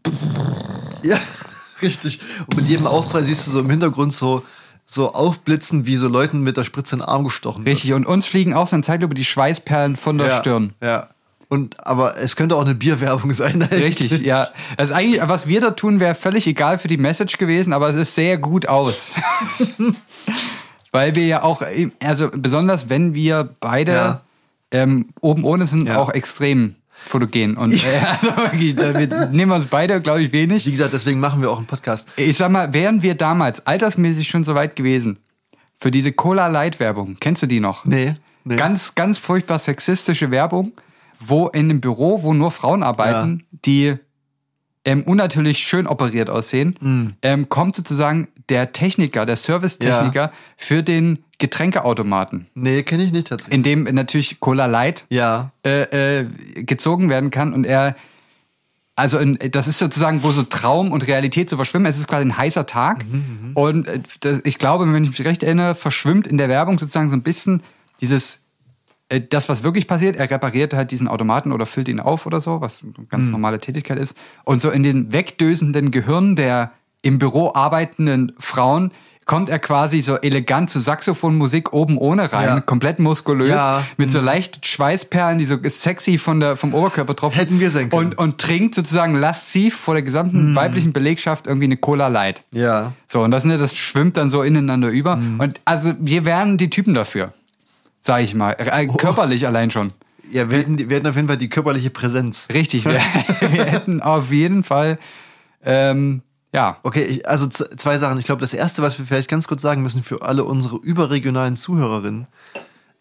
S2: Ja, <laughs> richtig. Und mit jedem Aufprall siehst du so im Hintergrund so, so aufblitzen, wie so Leuten mit der Spritze in den Arm gestochen wird.
S1: richtig. Und uns fliegen auch so in Zeitlupe die Schweißperlen von der
S2: ja,
S1: Stirn.
S2: Ja. Und, aber es könnte auch eine Bierwerbung sein.
S1: Richtig, ja. Also eigentlich, was wir da tun, wäre völlig egal für die Message gewesen, aber es ist sehr gut aus. <laughs> Weil wir ja auch, also besonders wenn wir beide
S2: Ja.
S1: ähm, oben ohne sind,
S2: Ja.
S1: auch extrem fotogen. Und äh, also wir nehmen uns beide, glaube ich, wenig.
S2: Wie gesagt, deswegen machen wir auch einen Podcast.
S1: Ich sag mal, wären wir damals altersmäßig schon so weit gewesen, für diese Cola Light Werbung, kennst du die noch?
S2: Nee. nee.
S1: Ganz, ganz furchtbar sexistische Werbung, wo in einem Büro, wo nur Frauen arbeiten, die ähm, unnatürlich schön operiert aussehen,
S2: Hm.
S1: ähm, kommt sozusagen der Techniker, der Servicetechniker für den Getränkeautomaten,
S2: Nee, kenne ich nicht tatsächlich.
S1: in dem natürlich Cola Light
S2: ja.
S1: äh, äh, gezogen werden kann und er also in, das ist sozusagen, wo so Traum und Realität so verschwimmen. Es ist quasi ein heißer Tag.
S2: Mhm,
S1: und äh, das, ich glaube, wenn ich mich recht erinnere, verschwimmt in der Werbung sozusagen so ein bisschen dieses, das, was wirklich passiert. Er repariert halt diesen Automaten oder füllt ihn auf oder so, was eine
S2: Mhm.
S1: ganz normale Tätigkeit ist. Und so in den wegdösenden Gehirn der im Büro arbeitenden Frauen kommt er quasi so elegant zu Saxophonmusik oben ohne rein,
S2: Ja.
S1: komplett muskulös,
S2: Ja.
S1: mit so leicht Schweißperlen, die so sexy von der, vom Oberkörper tropfen.
S2: Hätten wir sein können.
S1: Und, und trinkt sozusagen lasziv vor der gesamten weiblichen Belegschaft irgendwie eine Cola Light.
S2: Ja.
S1: So, und das, ne, das schwimmt dann so ineinander über. Und also wir wären die Typen dafür, sag ich mal. Äh, körperlich allein schon.
S2: Ja, wir hätten, wir hätten auf jeden Fall die körperliche Präsenz.
S1: Richtig, wir, <laughs> <laughs> wir hätten auf jeden Fall, ähm, ja,
S2: Okay, ich, also zwei Sachen. Ich glaube, das erste, was wir vielleicht ganz kurz sagen müssen für alle unsere überregionalen Zuhörerinnen,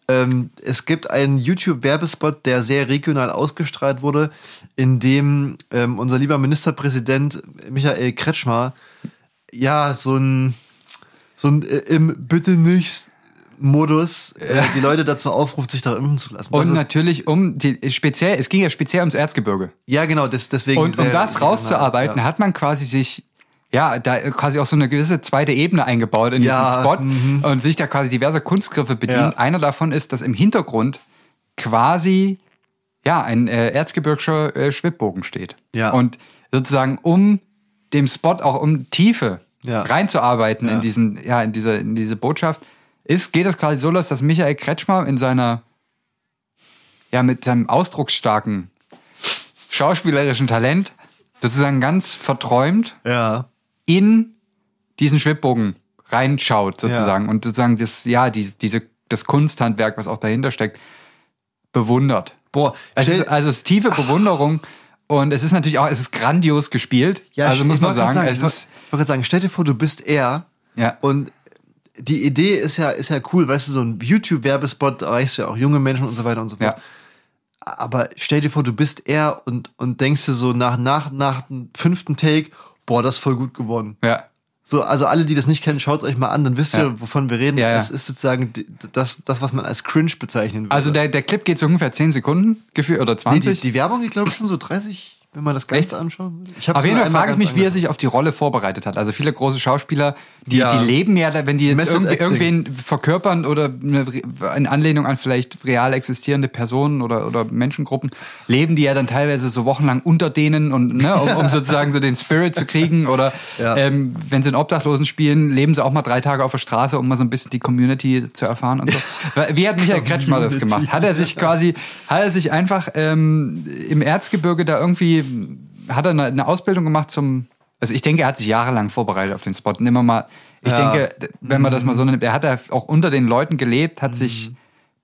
S2: ähm, es gibt einen YouTube-Werbespot, der sehr regional ausgestrahlt wurde, in dem ähm, unser lieber Ministerpräsident Michael Kretschmer ja so ein, so ein äh, im Bitte nichts Modus äh, die Leute dazu aufruft, sich da impfen zu lassen.
S1: Und natürlich um die speziell, es ging ja speziell ums Erzgebirge.
S2: ja, genau, das, deswegen.
S1: Und um das
S2: regional,
S1: rauszuarbeiten,
S2: ja.
S1: hat man quasi sich ja, da quasi auch so eine gewisse zweite Ebene eingebaut in
S2: Ja,
S1: diesen Spot und sich da quasi diverse Kunstgriffe bedient.
S2: Ja.
S1: Einer davon ist, dass im Hintergrund quasi ja ein äh, erzgebirgischer äh, Schwibbogen steht.
S2: Ja.
S1: Und sozusagen um dem Spot auch um Tiefe
S2: Ja.
S1: reinzuarbeiten in diesen ja in diese in diese Botschaft ist geht es quasi so los, dass Michael Kretschmer in seiner ja mit seinem ausdrucksstarken schauspielerischen Talent sozusagen ganz verträumt
S2: Ja.
S1: in diesen Schwibbogen reinschaut sozusagen und sozusagen das ja die, diese das Kunsthandwerk, was auch dahinter steckt, bewundert.
S2: Boah,
S1: Es
S2: stell-
S1: ist, also es ist tiefe Bewunderung und es ist natürlich auch es ist grandios gespielt.
S2: Ja,
S1: also
S2: ich
S1: muss man
S2: wollte
S1: sagen,
S2: ich
S1: es
S2: wollte
S1: ist
S2: wollte gerade sagen, stell dir vor, du bist er
S1: ja
S2: und die Idee ist ja, ist ja cool, weißt du, so ein YouTube-Werbespot erreichst du ja auch junge Menschen und so weiter und so fort.
S1: ja
S2: Aber stell dir vor, du bist er und, und denkst dir so nach, nach, nach dem fünften Take, boah, das ist voll gut geworden.
S1: ja
S2: So, also alle, die das nicht kennen, schaut euch mal an, dann wisst
S1: Ja.
S2: ihr, wovon wir reden.
S1: Ja, ja.
S2: Es ist sozusagen das, das, was man als cringe bezeichnen würde.
S1: also der, der Clip geht so ungefähr 10 Sekunden gefühlt oder
S2: nee,
S1: 20.
S2: die, die Werbung geht, glaube ich, schon so 30, wenn man das Ganze
S1: Echt?
S2: anschauen würde. Ich hab's
S1: Auf jeden Fall frage ich mich, wie er sich auf die Rolle vorbereitet hat. Also viele große Schauspieler, die,
S2: Ja.
S1: die leben ja, wenn die jetzt irgendwie, irgendwen verkörpern oder in Anlehnung an vielleicht real existierende Personen oder, oder Menschengruppen, leben die ja dann teilweise so wochenlang unter denen und ne, um, um <laughs> sozusagen so den Spirit zu kriegen. Oder
S2: Ja.
S1: ähm, wenn sie in Obdachlosen spielen, leben sie auch mal drei Tage auf der Straße, um mal so ein bisschen die Community zu erfahren und so. <laughs> Wie hat Michael Kretschmer das gemacht? Hat er sich quasi, hat er sich einfach ähm, im Erzgebirge da irgendwie, hat er eine, eine Ausbildung gemacht zum, also ich denke, er hat sich jahrelang vorbereitet auf den Spot. Und immer mal, ich
S2: Ja.
S1: denke, wenn man das mal so nimmt, er hat ja auch unter den Leuten gelebt, hat sich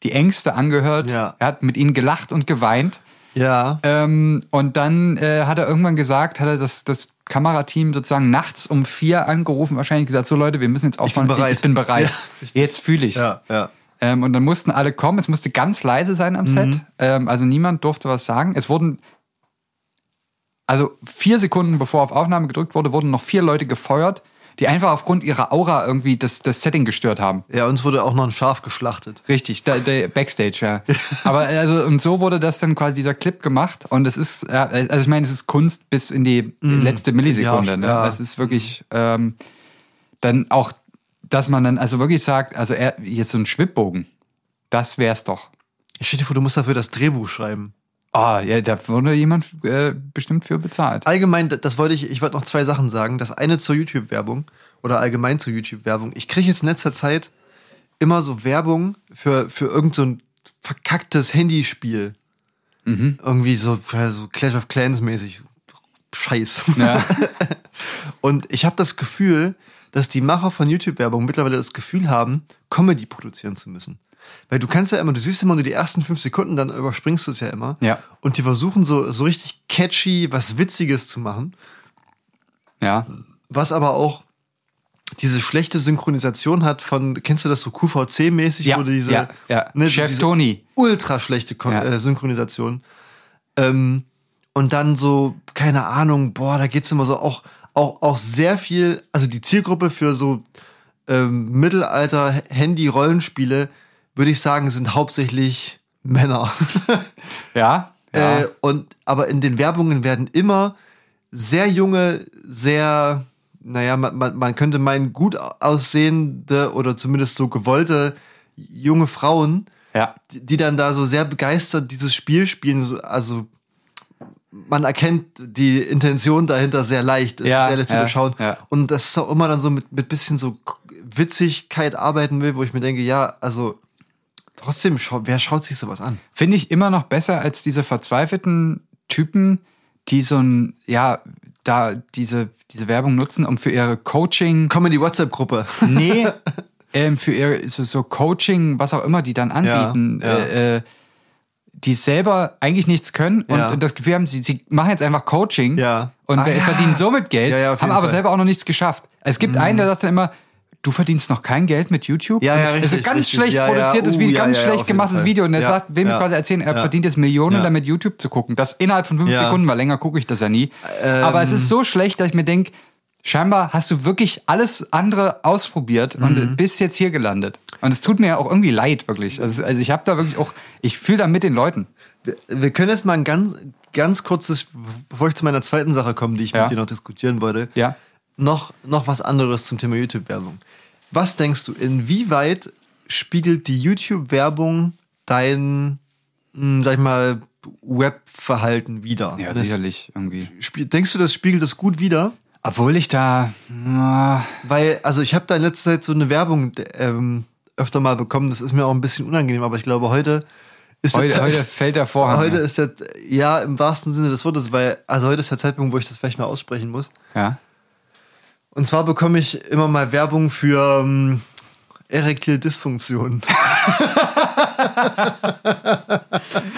S1: die Ängste angehört,
S2: Ja.
S1: er hat mit ihnen gelacht und geweint.
S2: Ja.
S1: Ähm, und dann äh, hat er irgendwann gesagt, hat er das, das Kamerateam sozusagen nachts um vier angerufen, wahrscheinlich gesagt, so Leute, wir müssen jetzt aufmachen.
S2: bereit.
S1: Ich, ich bin bereit.
S2: Ja,
S1: jetzt fühle ich's.
S2: Ja, ja.
S1: Ähm, und dann mussten alle kommen. Es musste ganz leise sein am Set. Ähm, also niemand durfte was sagen. Es wurden, also vier Sekunden bevor auf Aufnahme gedrückt wurde, wurden noch vier Leute gefeuert, die einfach aufgrund ihrer Aura irgendwie das, das Setting gestört haben.
S2: Ja, uns wurde auch noch ein Schaf geschlachtet.
S1: Richtig, der, der Backstage, ja. <laughs> Aber also, und so wurde das dann quasi dieser Clip gemacht. Und es ist, ja, also ich meine, es ist Kunst bis in die letzte Millisekunde.
S2: Ja,
S1: ne?
S2: ja.
S1: Das ist wirklich ähm, dann auch, dass man dann also wirklich sagt, also er, jetzt so ein Schwibbogen, das wär's doch.
S2: Ich stell dir vor, du musst dafür das Drehbuch schreiben.
S1: Ah, ja, da wurde jemand äh, bestimmt für bezahlt.
S2: Allgemein, das- wollte ich, ich wollte noch zwei Sachen sagen. Das eine zur YouTube-Werbung oder allgemein zur YouTube-Werbung. Ich kriege jetzt in letzter Zeit immer so Werbung für, für irgend so verkacktes Handyspiel. Irgendwie so, so Clash of Clans mäßig. Scheiß.
S1: Ja. <laughs>
S2: Und ich habe das Gefühl, dass die Macher von YouTube-Werbung mittlerweile das Gefühl haben, Comedy produzieren zu müssen. Weil du kannst ja immer, du siehst immer nur die ersten fünf Sekunden, dann überspringst du es ja immer.
S1: Ja.
S2: Und die versuchen so, so richtig catchy, was Witziges zu machen.
S1: ja.
S2: Was aber auch diese schlechte Synchronisation hat von, kennst du das so QVC-mäßig,
S1: Ja,
S2: wo diese,
S1: ja, ja.
S2: ne,
S1: Chef
S2: diese
S1: Toni.
S2: ultra schlechte Kon
S1: Ja.
S2: äh, Synchronisation. Ähm, und dann so, keine Ahnung, boah, da geht's immer so auch, auch, auch sehr viel, also die Zielgruppe für so ähm, Mittelalter-Handy-Rollenspiele, würde ich sagen, sind hauptsächlich Männer. <laughs>
S1: Ja, Ja.
S2: Äh, und, aber in den Werbungen werden immer sehr junge, sehr, naja, man, man, man könnte meinen, gut aussehende oder zumindest so gewollte junge Frauen,
S1: Ja.
S2: die, die dann da so sehr begeistert dieses Spiel spielen. so- Also man erkennt die Intention dahinter sehr leicht. Es
S1: Ja,
S2: ist sehr leicht zu
S1: ja,
S2: überschauen.
S1: ja.
S2: Und das ist auch immer dann so mit, mit bisschen so Witzigkeit arbeiten will, wo ich mir denke, ja, also trotzdem, wer schaut sich sowas an?
S1: Finde ich immer noch besser als diese verzweifelten Typen, die so ein, ja, da diese, diese Werbung nutzen, um für ihre Coaching,
S2: Komm in die WhatsApp-Gruppe. <laughs>
S1: nee, ähm, für ihre so, so Coaching, was auch immer die dann anbieten,
S2: Ja, ja.
S1: Äh, äh, die selber eigentlich nichts können und
S2: Ja.
S1: das Gefühl haben, sie, sie machen jetzt einfach Coaching und
S2: Ah,
S1: verdienen somit Geld, haben aber
S2: Fall.
S1: Selber auch noch nichts geschafft. Es gibt einen, der sagt dann immer, du verdienst noch kein Geld mit YouTube.
S2: Ja, ja,
S1: Und Das ist ein
S2: richtig,
S1: ganz
S2: richtig.
S1: schlecht
S2: Ja, ja.
S1: produziertes
S2: Uh,
S1: Video,
S2: ja,
S1: ganz
S2: ja,
S1: schlecht gemachtes
S2: Fall.
S1: Video und er sagt, will mir quasi erzählen, er verdient jetzt Millionen damit YouTube zu gucken. Das innerhalb von fünf. Sekunden, weil länger gucke ich das ja nie. aber es ist so schlecht, dass ich mir denke, scheinbar hast du wirklich alles andere ausprobiert
S2: Mhm.
S1: und bist jetzt hier gelandet. Und es tut mir ja auch irgendwie leid, wirklich. Also, also ich habe da wirklich auch, ich fühle da mit den Leuten.
S2: Wir, wir können jetzt mal ein ganz, ganz kurzes, bevor ich zu meiner zweiten Sache komme, die ich mit dir noch diskutieren wollte,
S1: Ja.
S2: noch, noch was anderes zum Thema YouTube-Werbung. Was denkst du, inwieweit spiegelt die YouTube-Werbung dein, mh, sag ich mal, Webverhalten wider?
S1: Ja,
S2: Das-
S1: sicherlich irgendwie.
S2: Denkst du, das spiegelt das gut wider?
S1: Obwohl ich da,
S2: Weil, also ich habe da in letzter Zeit so eine Werbung ähm, öfter mal bekommen, das ist mir auch ein bisschen unangenehm, aber ich glaube, heute ist
S1: heute,
S2: Zeit-
S1: heute fällt der Vorhang.
S2: Heute ist der, ja, im wahrsten Sinne des Wortes, weil, also heute ist der Zeitpunkt, wo ich das vielleicht mal aussprechen muss.
S1: ja.
S2: Und zwar bekomme ich immer mal Werbung für ähm, erektile Dysfunktion.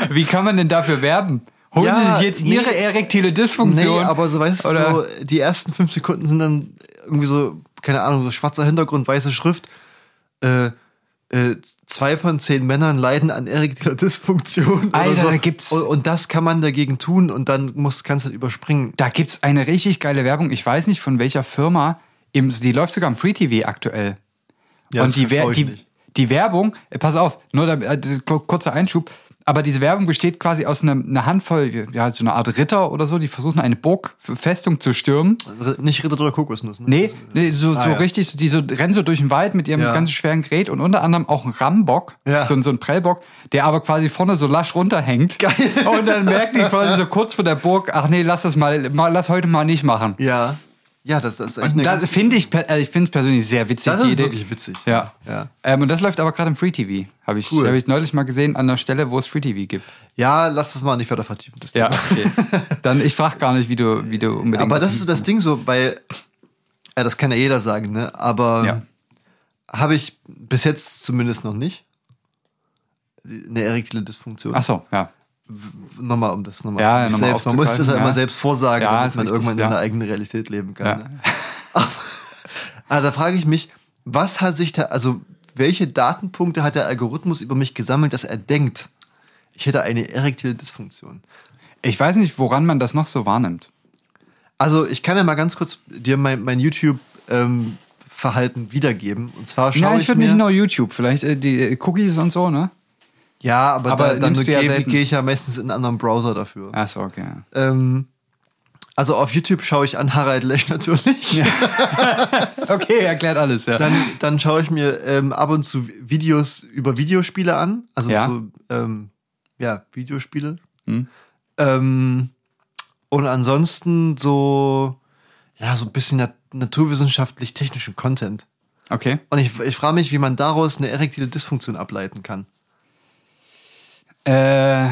S1: Wie kann man denn dafür werben? Holen
S2: Ja,
S1: Sie sich jetzt
S2: nee.
S1: Ihre erektile Dysfunktion?
S2: Nee, aber so weißt du, so, die ersten fünf Sekunden sind dann irgendwie so, keine Ahnung, so schwarzer Hintergrund, weiße Schrift. Äh, äh, zwei von zehn Männern leiden an erektiler Dysfunktion.
S1: Alter,
S2: so.
S1: da gibt's-
S2: Und, und das kann man dagegen tun und dann musst, kannst du halt überspringen.
S1: Da gibt's eine richtig geile Werbung. Ich weiß nicht von welcher Firma. Im, die läuft sogar im Free TV aktuell.
S2: Ja,
S1: und
S2: das
S1: die, die, die Werbung, äh, pass auf, nur da, äh, kurzer Einschub. Aber diese Werbung besteht quasi aus einer, einer Handvoll, ja, so eine Art Ritter oder so, die versuchen eine Burgfestung zu stürmen.
S2: Nicht Ritter oder Kokosnuss, ne?
S1: Nee, nee so, so
S2: Ah, ja.
S1: richtig, die so rennen so durch den Wald mit ihrem
S2: Ja.
S1: ganz schweren Gerät und unter anderem auch ein Rambock,
S2: Ja.
S1: so, ein- so ein Prellbock, der aber quasi vorne so lasch runterhängt.
S2: Geil.
S1: Und dann merken die quasi so kurz vor der Burg, ach nee, lass das mal, mal lass heute mal nicht machen.
S2: Ja. Ja, das, das ist echt
S1: Und
S2: eine
S1: das finde ich, also ich finde es persönlich sehr witzig.
S2: Das ist
S1: Idee.
S2: wirklich witzig.
S1: Ja.
S2: Ja.
S1: Ähm, und das läuft aber gerade im Free TV. Habe ich,
S2: Cool.
S1: hab ich neulich mal gesehen an der Stelle, wo es Free TV gibt.
S2: Ja, lass das mal nicht weiter vertiefen. Das
S1: Ja, okay. <laughs> Dann, ich frage gar nicht, wie du, wie du unbedingt.
S2: Aber das ist so das Ding so, weil, ja, das kann ja jeder sagen, ne? Aber
S1: Ja.
S2: habe ich bis jetzt zumindest noch nicht. Eine erektile Dysfunktion.
S1: Ach so, ja.
S2: Nochmal, um das nochmal
S1: Ja, nochmal
S2: selbst. Man muss das ja immer selbst vorsagen,
S1: Ja,
S2: damit man
S1: richtig,
S2: irgendwann
S1: ja.
S2: in der eigenen Realität leben kann. Ne? <laughs> Aber da frage ich mich, was hat sich da, also welche Datenpunkte hat der Algorithmus über mich gesammelt, dass er denkt, ich hätte eine erektile Dysfunktion?
S1: Ich weiß nicht, woran man das noch so wahrnimmt.
S2: Also ich kann ja mal ganz kurz dir mein, mein YouTube-Verhalten wiedergeben. Und zwar schaue
S1: Ja,
S2: ich,
S1: ich würde nicht nur YouTube, vielleicht äh, die äh, Cookies und so, ne?
S2: Ja, aber,
S1: Aber
S2: da, dann
S1: ja
S2: gehe gehe ich ja meistens in einen anderen Browser dafür.
S1: Ach so, okay.
S2: Ähm, also auf YouTube schaue ich an Harald Lech <laughs> natürlich. <laughs>
S1: Okay, erklärt alles, ja.
S2: Dann, dann schaue ich mir ähm, ab und zu Videos über Videospiele an. Also
S1: Ja.
S2: so, ähm, ja, Videospiele.
S1: Hm.
S2: Ähm, und ansonsten so, ja, so ein bisschen nat naturwissenschaftlich-technischen Content.
S1: Okay.
S2: Und ich, ich frage mich, wie man daraus eine erektile Dysfunktion ableiten kann.
S1: Äh,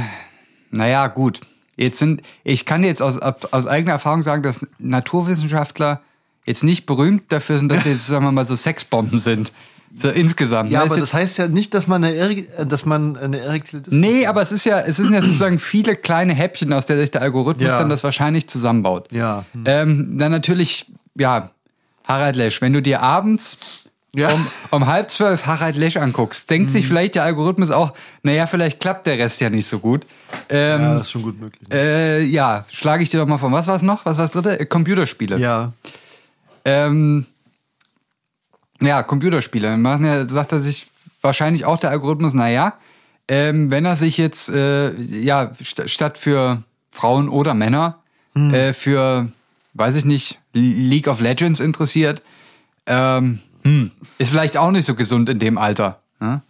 S1: naja, gut. Jetzt sind, ich kann jetzt aus, aus eigener Erfahrung sagen, dass Naturwissenschaftler jetzt nicht berühmt dafür sind, dass sie jetzt, sagen wir mal, so Sexbomben sind. So insgesamt.
S2: Ja,
S1: Das
S2: aber
S1: ist
S2: das heißt ja nicht, dass man eine, Erek äh, dass man eine Dysfunktion
S1: Nee, aber es ist ja, es sind ja sozusagen viele kleine Häppchen, aus der sich der Algorithmus
S2: Ja.
S1: dann das wahrscheinlich zusammenbaut.
S2: Ja. Hm.
S1: Ähm, dann natürlich, ja, Harald Lesch, wenn du dir abends
S2: Ja.
S1: um, um halb zwölf Harald Lesch anguckst, denkt sich vielleicht der Algorithmus auch, naja, vielleicht klappt der Rest ja nicht so gut. Ähm,
S2: Ja, das ist schon gut möglich. ne?
S1: äh, ja schlage ich dir doch mal vor. Was war es noch? Was war das dritte? Äh, Computerspiele.
S2: ja.
S1: Ähm, ja, Computerspiele. Machen ja, sagt er sich wahrscheinlich auch der Algorithmus, naja, ähm, wenn er sich jetzt, äh, ja, st statt für Frauen oder Männer, äh, für, weiß ich nicht, League of Legends interessiert, ähm, hm, ist vielleicht auch nicht so gesund in dem Alter. Ne?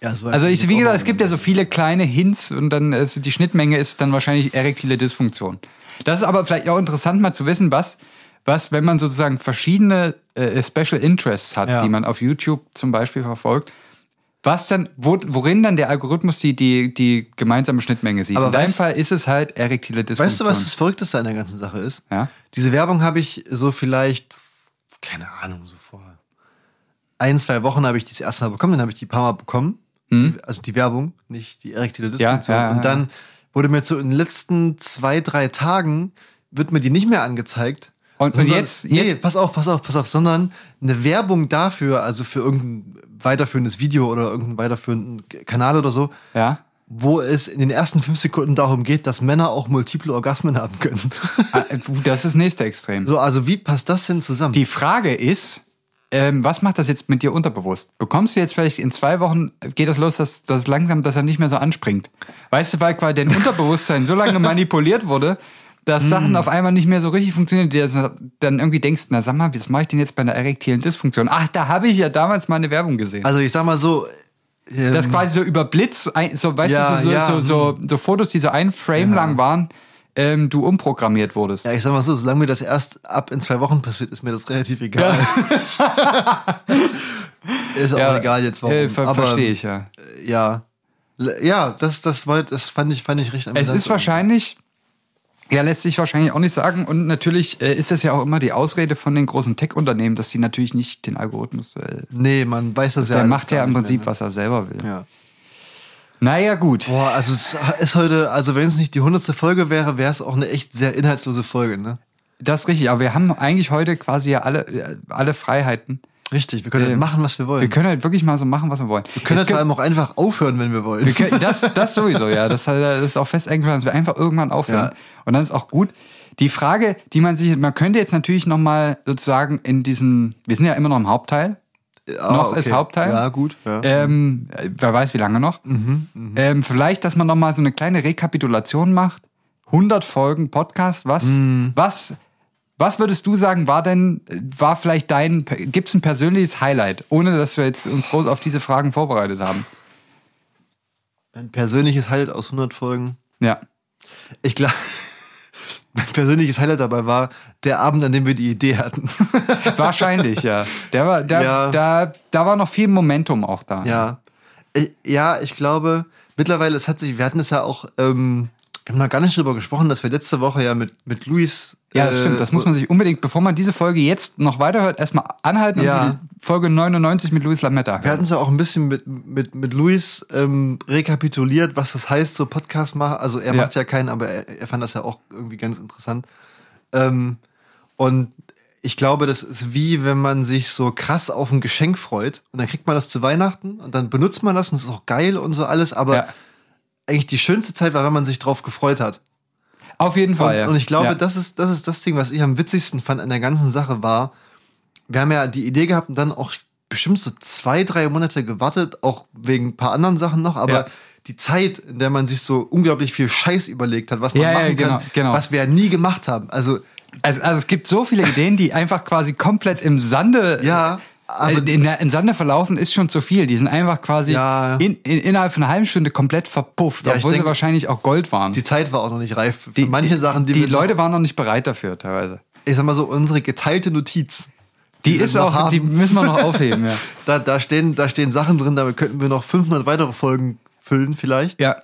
S2: Ja,
S1: Also ich, wie gesagt, es gibt ja so viele kleine Hints und dann ist die Schnittmenge ist dann wahrscheinlich erektile Dysfunktion. Das ist aber vielleicht auch interessant mal zu wissen, was, was, wenn man sozusagen verschiedene äh, Special Interests hat,
S2: Ja.
S1: die man auf YouTube zum Beispiel verfolgt, was dann, wo, worin dann der Algorithmus die, die, die gemeinsame Schnittmenge sieht.
S2: Aber
S1: In deinem
S2: weißt-
S1: Fall ist es halt erektile Dysfunktion.
S2: Weißt du, was das Verrückteste an der ganzen Sache ist?
S1: Ja.
S2: Diese Werbung habe ich so vielleicht, keine Ahnung, so ein, zwei Wochen habe ich die das erste Mal bekommen, dann habe ich die ein paar Mal bekommen. Die, also die Werbung, nicht die erektile Dysfunktion.
S1: Mhm. ja, ja,
S2: Und dann wurde mir so in den letzten zwei, drei Tagen, wird mir die nicht mehr angezeigt.
S1: Und- und
S2: sondern-
S1: jetzt-
S2: Nee,
S1: jetzt-
S2: pass auf, pass auf, pass auf, sondern eine Werbung dafür, also für irgendein weiterführendes Video oder irgendeinen weiterführenden Kanal oder so,
S1: Ja.
S2: wo es in den ersten fünf Sekunden darum geht, dass Männer auch multiple Orgasmen haben können.
S1: Ah, äh, Das ist das nächste Extrem.
S2: so, also wie passt das denn zusammen?
S1: Die Frage ist, ähm, was macht das jetzt mit dir unterbewusst? Bekommst du jetzt vielleicht in zwei Wochen, geht das los, dass, dass langsam, dass er nicht mehr so anspringt? Weißt du, weil quasi dein Unterbewusstsein so lange <laughs> manipuliert wurde, dass Sachen auf einmal nicht mehr so richtig funktionieren, die du dann irgendwie denkst, na sag mal, was mache ich denn jetzt bei einer erektilen Dysfunktion? Ach, da habe ich ja damals mal eine Werbung gesehen.
S2: also ich sag mal so, ähm,
S1: das quasi so über Blitz, so weißt
S2: Ja,
S1: du, so,
S2: ja,
S1: so, so, so Fotos, die so ein Frame lang waren, ähm, du umprogrammiert wurdest.
S2: ja, ich sag mal so, solange mir das erst ab in zwei Wochen passiert, ist mir das relativ egal. <laughs> ist auch egal jetzt warum.
S1: Äh, ver Verstehe ich, ja.
S2: Ja. L- Ja, das, das, war, das fand ich, fand ich recht
S1: Es
S2: amüsant.
S1: ist wahrscheinlich, ja, lässt sich wahrscheinlich auch nicht sagen. Und natürlich äh, ist es ja auch immer die Ausrede von den großen Tech-Unternehmen, dass die natürlich nicht den Algorithmus, äh,
S2: Nee, man weiß das ja.
S1: der macht ja im Prinzip,
S2: mehr,
S1: was er selber will.
S2: ne? Ja.
S1: Naja, gut.
S2: Boah, also es ist heute, also wenn es nicht die hundertste Folge wäre, wäre es auch eine echt sehr inhaltslose Folge, ne?
S1: Das ist richtig. Aber wir haben eigentlich heute quasi ja alle, äh, alle Freiheiten.
S2: Richtig, wir können
S1: Ähm,
S2: halt machen, was wir wollen.
S1: Wir können halt wirklich mal so machen, was wir wollen.
S2: Wir können
S1: Jetzt
S2: halt vor allem auch einfach aufhören, wenn wir wollen.
S1: Wir können, das, das sowieso, ja. Das, das ist auch fest eingeplant, dass wir einfach irgendwann aufhören.
S2: Ja.
S1: Und dann ist auch gut. Die Frage, die man sich, man könnte jetzt natürlich nochmal sozusagen in diesen, wir sind ja immer noch im Hauptteil.
S2: Ah,
S1: noch ist Hauptteil.
S2: Ja, gut. Ja.
S1: Ähm, äh, wer weiß, wie lange noch.
S2: Mhm,
S1: ähm, vielleicht, dass man nochmal so eine kleine Rekapitulation macht. 100 Folgen Podcast. Was,
S2: Mhm.
S1: was, was würdest du sagen, war denn, war vielleicht dein, gibt es ein persönliches Highlight, ohne dass wir jetzt uns groß auf diese Fragen vorbereitet haben?
S2: Ein persönliches Highlight aus 100 Folgen.
S1: Ja.
S2: Ich glaube, mein persönliches Highlight dabei war der Abend, an dem wir die Idee hatten. <laughs>
S1: Wahrscheinlich, ja. Der war, der,
S2: Ja.
S1: Da, da war noch viel Momentum auch da.
S2: ja. Ich, ja, ich glaube, mittlerweile, es hat sich, wir hatten es ja auch, ähm, wir haben noch gar nicht drüber gesprochen, dass wir letzte Woche ja mit, mit Luis.
S1: Ja, das
S2: äh,
S1: stimmt. Das muss man sich unbedingt, bevor man diese Folge jetzt noch weiterhört, erstmal anhalten
S2: Ja.
S1: und die Folge 99 mit Luis Lametta
S2: Wir hatten es ja auch ein bisschen mit, mit, mit Luis ähm, rekapituliert, was das heißt, so Podcast machen. Also er
S1: Ja.
S2: macht ja keinen, aber er, er fand das ja auch irgendwie ganz interessant. Ähm, und ich glaube, das ist wie, wenn man sich so krass auf ein Geschenk freut und dann kriegt man das zu Weihnachten und dann benutzt man das und es ist auch geil und so alles, aber
S1: Ja.
S2: Eigentlich die schönste Zeit war, wenn man sich drauf gefreut hat.
S1: Auf jeden
S2: Und,
S1: Fall, ja.
S2: und ich glaube,
S1: ja.
S2: das, ist, das ist das Ding, was ich am witzigsten fand an der ganzen Sache war, wir haben ja die Idee gehabt und dann auch bestimmt so zwei, drei Monate gewartet, auch wegen ein paar anderen Sachen noch, aber
S1: Ja.
S2: die Zeit, in der man sich so unglaublich viel Scheiß überlegt hat, was man machen
S1: genau,
S2: kann,
S1: genau.
S2: was wir ja nie gemacht haben. Also,
S1: Also, also es gibt so viele Ideen, die einfach quasi komplett im Sande,
S2: ja, aber
S1: äh, in im Sande verlaufen, ist schon zu viel. Die sind einfach quasi
S2: Ja.
S1: in, in, innerhalb von einer halben Stunde komplett verpufft,
S2: Ja,
S1: obwohl sie
S2: denk-
S1: wahrscheinlich auch Gold waren.
S2: die Zeit war auch noch nicht reif für manche Sachen, die,
S1: die
S2: wir noch-
S1: Leute waren noch nicht bereit dafür teilweise.
S2: ich sag mal so, unsere geteilte Notiz.
S1: Die
S2: wir
S1: ist auch, die
S2: haben.
S1: müssen wir noch <laughs> aufheben, ja.
S2: Da, da, stehen, da stehen Sachen drin, damit könnten wir noch 500 weitere Folgen füllen vielleicht.
S1: Ja,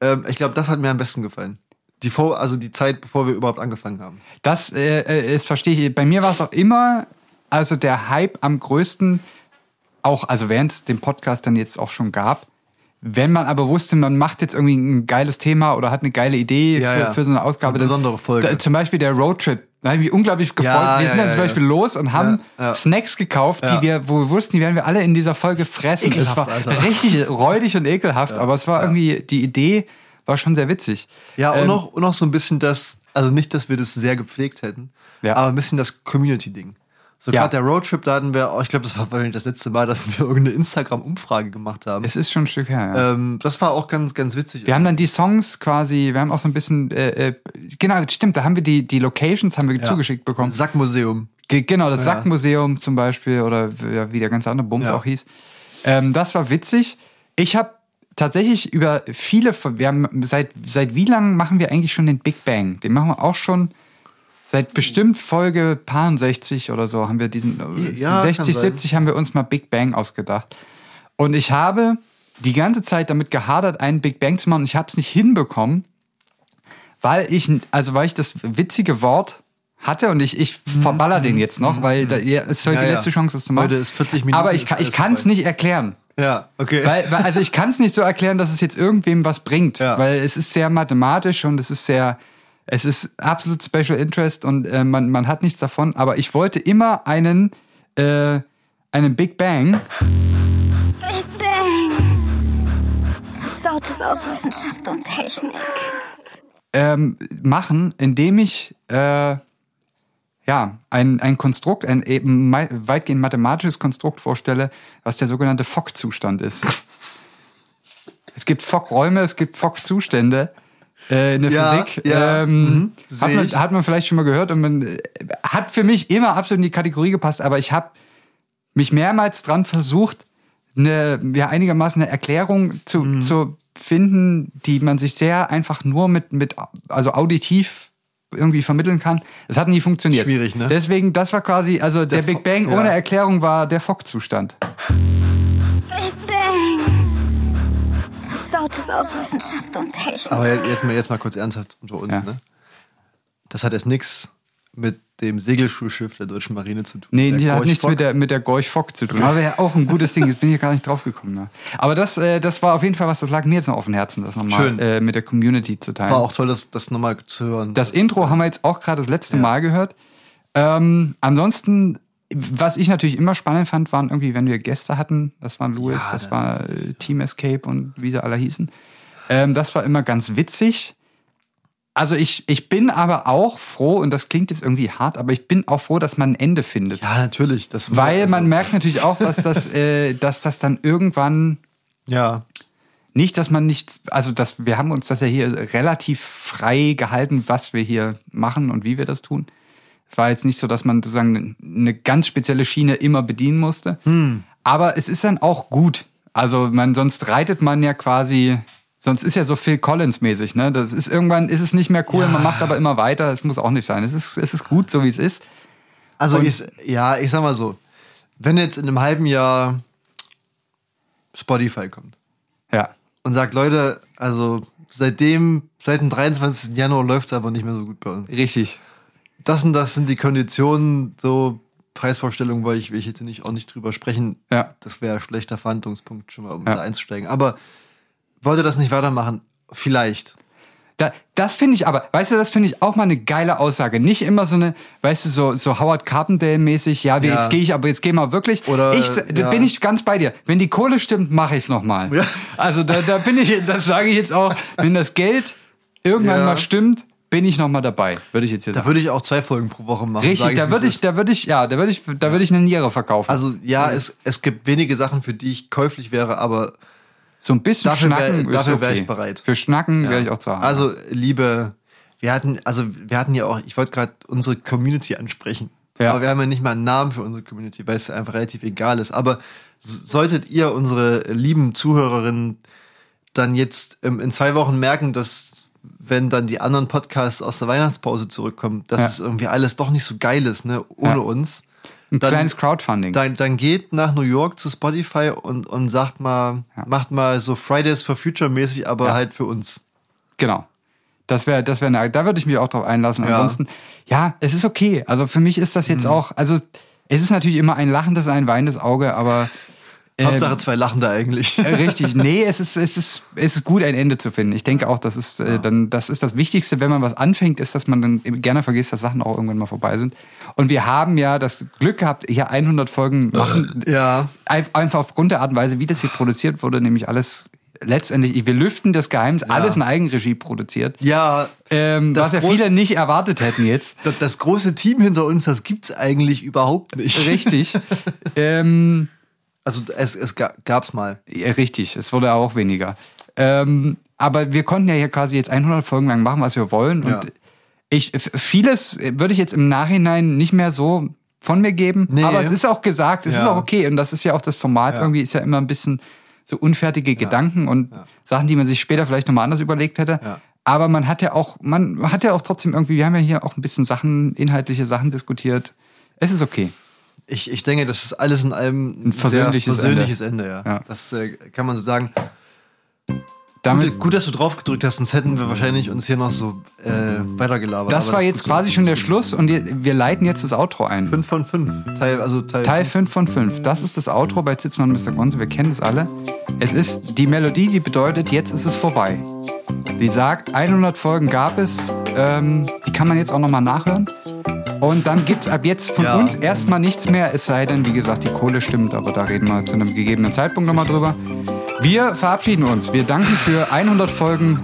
S2: Ähm, ich glaube, das hat mir am besten gefallen. Die vor, also die Zeit, bevor wir überhaupt angefangen haben.
S1: Das äh, äh, ist, verstehe ich. Bei mir war es auch immer, also der Hype am größten, auch, also während es den Podcast dann jetzt auch schon gab, wenn man aber wusste, man macht jetzt irgendwie ein geiles Thema oder hat eine geile Idee
S2: Ja,
S1: für,
S2: ja.
S1: für so eine Ausgabe.
S2: Eine besondere Folge.
S1: Da, zum Beispiel der Roadtrip. Da habe ich mich unglaublich gefreut.
S2: Ja,
S1: wir sind dann zum Beispiel los und haben. Snacks gekauft, die wir, wo wir wussten, die werden wir alle in dieser Folge fressen.
S2: Ekelhaft,
S1: es war
S2: Alter.
S1: richtig räudig und ekelhaft, aber es war irgendwie, die Idee war schon sehr witzig.
S2: Ja, und,
S1: Ähm,
S2: noch, und noch so ein bisschen das, also nicht, dass wir das sehr gepflegt hätten, aber ein bisschen das Community-Ding. So
S1: Ja.
S2: gerade der Roadtrip, da hatten wir, ich glaube, das war wahrscheinlich das letzte Mal, dass wir <laughs> irgendeine Instagram-Umfrage gemacht haben.
S1: Es ist schon ein Stück her, ja.
S2: Ähm, das war auch ganz, ganz witzig.
S1: Wir haben dann die Songs quasi, wir haben auch so ein bisschen, äh, äh, genau, stimmt, da haben wir die, die Locations haben wir zugeschickt bekommen.
S2: Sackmuseum.
S1: Ge genau, das
S2: Ja.
S1: Sackmuseum zum Beispiel oder ja, wie der ganze andere Bums
S2: Ja.
S1: auch hieß. Ähm, das war witzig. Ich habe tatsächlich über viele, wir haben seit, seit wie lang machen wir eigentlich schon den Big Bang? Den machen wir auch schon seit bestimmt Folge paar 60 oder so haben wir diesen, äh,
S2: Ja, kann
S1: 60,
S2: sein.
S1: 70 haben wir uns mal Big Bang ausgedacht. Und ich habe die ganze Zeit damit gehadert, einen Big Bang zu machen. und Ich habe es nicht hinbekommen, weil ich, also weil ich das witzige Wort hatte und ich, ich verballer den jetzt noch, weil da, ja, es ist heute
S2: Mhm. Ja,
S1: die letzte Chance, das zu machen.
S2: Heute ist 40 Minuten,
S1: Aber ich, ich kann es nicht erklären.
S2: Ja, okay.
S1: Weil, weil, also ich kann es nicht so erklären, dass es jetzt irgendwem was bringt,
S2: Ja.
S1: weil es ist sehr mathematisch und es ist sehr, es ist absolut Special Interest und äh, man, man hat nichts davon. Aber ich wollte immer einen, äh, einen Big Bang.
S3: Big Bang. Versautes aus Wissenschaft und Technik.
S1: ähm, machen, indem ich äh, ja ein, ein Konstrukt, ein eben weitgehend mathematisches Konstrukt vorstelle, was der sogenannte Fock-Zustand ist. es gibt Fock-Räume, es gibt Fock-Zustände. Äh, in der
S2: Ja,
S1: Physik
S2: ja,
S1: ähm,
S2: mhm,
S1: hat, man, hat man vielleicht schon mal gehört und man äh, hat für mich immer absolut in die Kategorie gepasst, aber ich habe mich mehrmals dran versucht, eine, ja, einigermaßen eine Erklärung zu,
S2: Mhm.
S1: zu finden, die man sich sehr einfach nur mit, mit, also auditiv irgendwie vermitteln kann. Es hat nie funktioniert.
S2: Schwierig, ne?
S1: Deswegen, das war quasi, also der, Big
S2: Fock-
S1: Bang
S2: ja.
S1: ohne Erklärung war der Fock-Zustand.
S3: Versautes aus Wissenschaft und Technik.
S2: Aber jetzt mal, jetzt mal kurz ernsthaft unter uns,
S1: Ja.
S2: ne? Das hat jetzt nichts mit dem Segelschulschiff der deutschen Marine zu tun.
S1: Nee,
S2: Der
S1: die hat nichts mit der, mit der Gorch Fock zu tun. Aber ja auch ein gutes Ding. Jetzt bin ich gar nicht drauf gekommen. Ne? Aber das, äh, das war auf jeden Fall was, das lag mir jetzt noch auf dem Herzen, das nochmal äh, mit der Community zu teilen.
S2: War auch toll, das, das nochmal zu hören.
S1: Das Intro haben wir jetzt auch gerade das letzte Mal gehört. Ähm, ansonsten, was ich natürlich immer spannend fand, waren irgendwie, wenn wir Gäste hatten. Das waren Louis,
S2: Ja,
S1: das
S2: das
S1: war äh, Team Escape und wie sie alle hießen. Ähm, das war immer ganz witzig. Also ich, ich bin aber auch froh, und das klingt jetzt irgendwie hart, aber ich bin auch froh, dass man ein Ende findet.
S2: ja, natürlich. Das
S1: Weil
S2: also,
S1: man merkt natürlich auch, dass das, äh, dass das dann irgendwann
S2: Ja,
S1: nicht, dass man nichts, also dass wir haben uns das ja hier relativ frei gehalten, was wir hier machen und wie wir das tun. Es war jetzt nicht so, dass man sozusagen eine ganz spezielle Schiene immer bedienen musste. Aber es ist dann auch gut. Also man, sonst reitet man ja quasi, sonst ist ja so Phil Collins mäßig, ne? Das ist irgendwann ist es nicht mehr cool, man macht aber immer weiter. Es muss auch nicht sein. Es ist, es ist gut, so wie es ist.
S2: also
S1: Und-
S2: ich, ja, ich sag mal so, wenn jetzt in einem halben Jahr Spotify kommt
S1: Ja.
S2: und sagt, Leute, also seitdem, seit dem 23. Januar läuft es aber nicht mehr so gut bei uns.
S1: Richtig.
S2: Das und das sind die Konditionen, so Preisvorstellungen, weil ich will ich jetzt nicht auch nicht drüber sprechen.
S1: Ja.
S2: Das wäre schlechter Verhandlungspunkt, schon mal um
S1: Ja.
S2: da einzusteigen. Aber wollte das nicht weitermachen? Vielleicht.
S1: Da, das finde ich aber, weißt du, das finde ich auch mal eine geile Aussage. Nicht immer so eine, weißt du, so, so Howard Carpendale-mäßig, ja, wir-
S2: Ja.
S1: jetzt gehe ich, aber jetzt geh mal wirklich.
S2: Oder,
S1: ich
S2: ja.
S1: bin ich ganz bei dir. Wenn die Kohle stimmt, mache ich es nochmal.
S2: Ja.
S1: Also da, da bin ich, das sage ich jetzt auch, wenn das Geld irgendwann mal stimmt, bin ich nochmal dabei. Würde ich jetzt hier
S2: Da
S1: sagen.
S2: würde ich auch zwei Folgen pro Woche machen.
S1: Richtig, da würde ich, da würde ich, ja, da würde ich, da würde ich eine Niere verkaufen.
S2: Also ja, es, es gibt wenige Sachen, für die ich käuflich wäre, aber
S1: so ein bisschen
S2: dafür wär-
S1: Schnacken ist
S2: dafür wär
S1: okay.
S2: ich bereit.
S1: Für Schnacken
S2: ja.
S1: wäre ich auch zu haben.
S2: Also liebe, wir hatten, also wir hatten ja auch, ich wollte gerade unsere Community ansprechen.
S1: Ja.
S2: Aber wir haben ja nicht mal einen Namen für unsere Community, weil es einfach relativ egal ist. Aber solltet ihr, unsere lieben Zuhörerinnen, dann jetzt in zwei Wochen merken, dass wenn dann die anderen Podcasts aus der Weihnachtspause zurückkommen, dass
S1: Ja.
S2: es irgendwie alles doch nicht so geil ist, ne, ohne
S1: Ja.
S2: uns.
S1: ein
S2: dann-
S1: kleines Crowdfunding.
S2: Dann, dann geht nach New York zu Spotify und, und sagt mal, macht mal so Fridays for Future mäßig, aber
S1: Ja.
S2: halt für uns.
S1: Genau. Das wäre, das wäre, da würde ich mich auch drauf einlassen.
S2: Ja.
S1: Ansonsten, ja, es ist okay. Also für mich ist das
S2: Mhm.
S1: jetzt auch, also es ist natürlich immer ein lachendes, ein weinendes Auge, aber <laughs>
S2: Hauptsache zwei lachen da eigentlich.
S1: äh, richtig, <laughs> nee, es ist, es ist, es ist gut, ein Ende zu finden. Ich denke auch, das ist, äh, dann, das ist das Wichtigste, wenn man was anfängt, ist, dass man dann gerne vergisst, dass Sachen auch irgendwann mal vorbei sind. Und wir haben ja das Glück gehabt, hier 100 Folgen machen,
S2: ja.
S1: Ein- einfach aufgrund der Art und Weise, wie das hier produziert wurde, nämlich alles letztendlich, wir lüften das Geheimnis, alles in Eigenregie produziert.
S2: Ja,
S1: Ähm,
S2: Das
S1: was ja viele nicht erwartet hätten jetzt. <laughs>
S2: das, das große Team hinter uns, das gibt's eigentlich überhaupt nicht.
S1: Richtig. <laughs> ähm,
S2: Also es, es ga- gab's mal.
S1: ja, richtig, es wurde auch weniger. Ähm, aber wir konnten ja hier quasi jetzt 100 Folgen lang machen, was wir wollen.
S2: Ja.
S1: Und ich, f- vieles würde ich jetzt im Nachhinein nicht mehr so von mir geben.
S2: Nee.
S1: Aber es ist auch gesagt, es ist
S2: Ja.
S1: auch okay. Und das ist ja auch das Format
S2: Ja.
S1: irgendwie, ist ja immer ein bisschen so unfertige Gedanken und Sachen, die man sich später vielleicht nochmal anders überlegt hätte.
S2: Ja.
S1: Aber man hat ja auch, man hat ja auch trotzdem irgendwie, wir haben ja hier auch ein bisschen Sachen, inhaltliche Sachen diskutiert. Es ist okay.
S2: Ich, ich denke, das ist alles in allem ein
S1: versöhnliches
S2: versöhnliches Ende. ja.
S1: Ja.
S2: Das äh, kann man so sagen.
S1: Damit,
S2: Gut, gut, dass du drauf gedrückt hast, sonst hätten wir wahrscheinlich uns hier noch so äh, weitergelabert.
S1: das war
S2: ist
S1: jetzt quasi schon der Schluss und wir leiten jetzt das Outro ein.
S2: Fünf von fünf. Teil, also Teil,
S1: Teil 5 von 5. Das ist das Outro bei Zitzmann Mr. Gonzo. Wir kennen es alle. Es ist die Melodie, die bedeutet, jetzt ist es vorbei. Die sagt, 100 Folgen gab es. Ähm, die kann man jetzt auch nochmal nachhören. Und dann gibt's ab jetzt von
S2: Ja.
S1: uns erstmal nichts mehr, es sei denn, wie gesagt, die Kohle stimmt, aber da reden wir zu einem gegebenen Zeitpunkt nochmal drüber. Wir verabschieden uns. Wir danken für 100 Folgen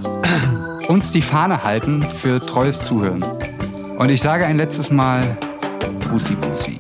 S1: uns die Fahne halten, für treues Zuhören. Und ich sage ein letztes Mal, Bussi Bussi.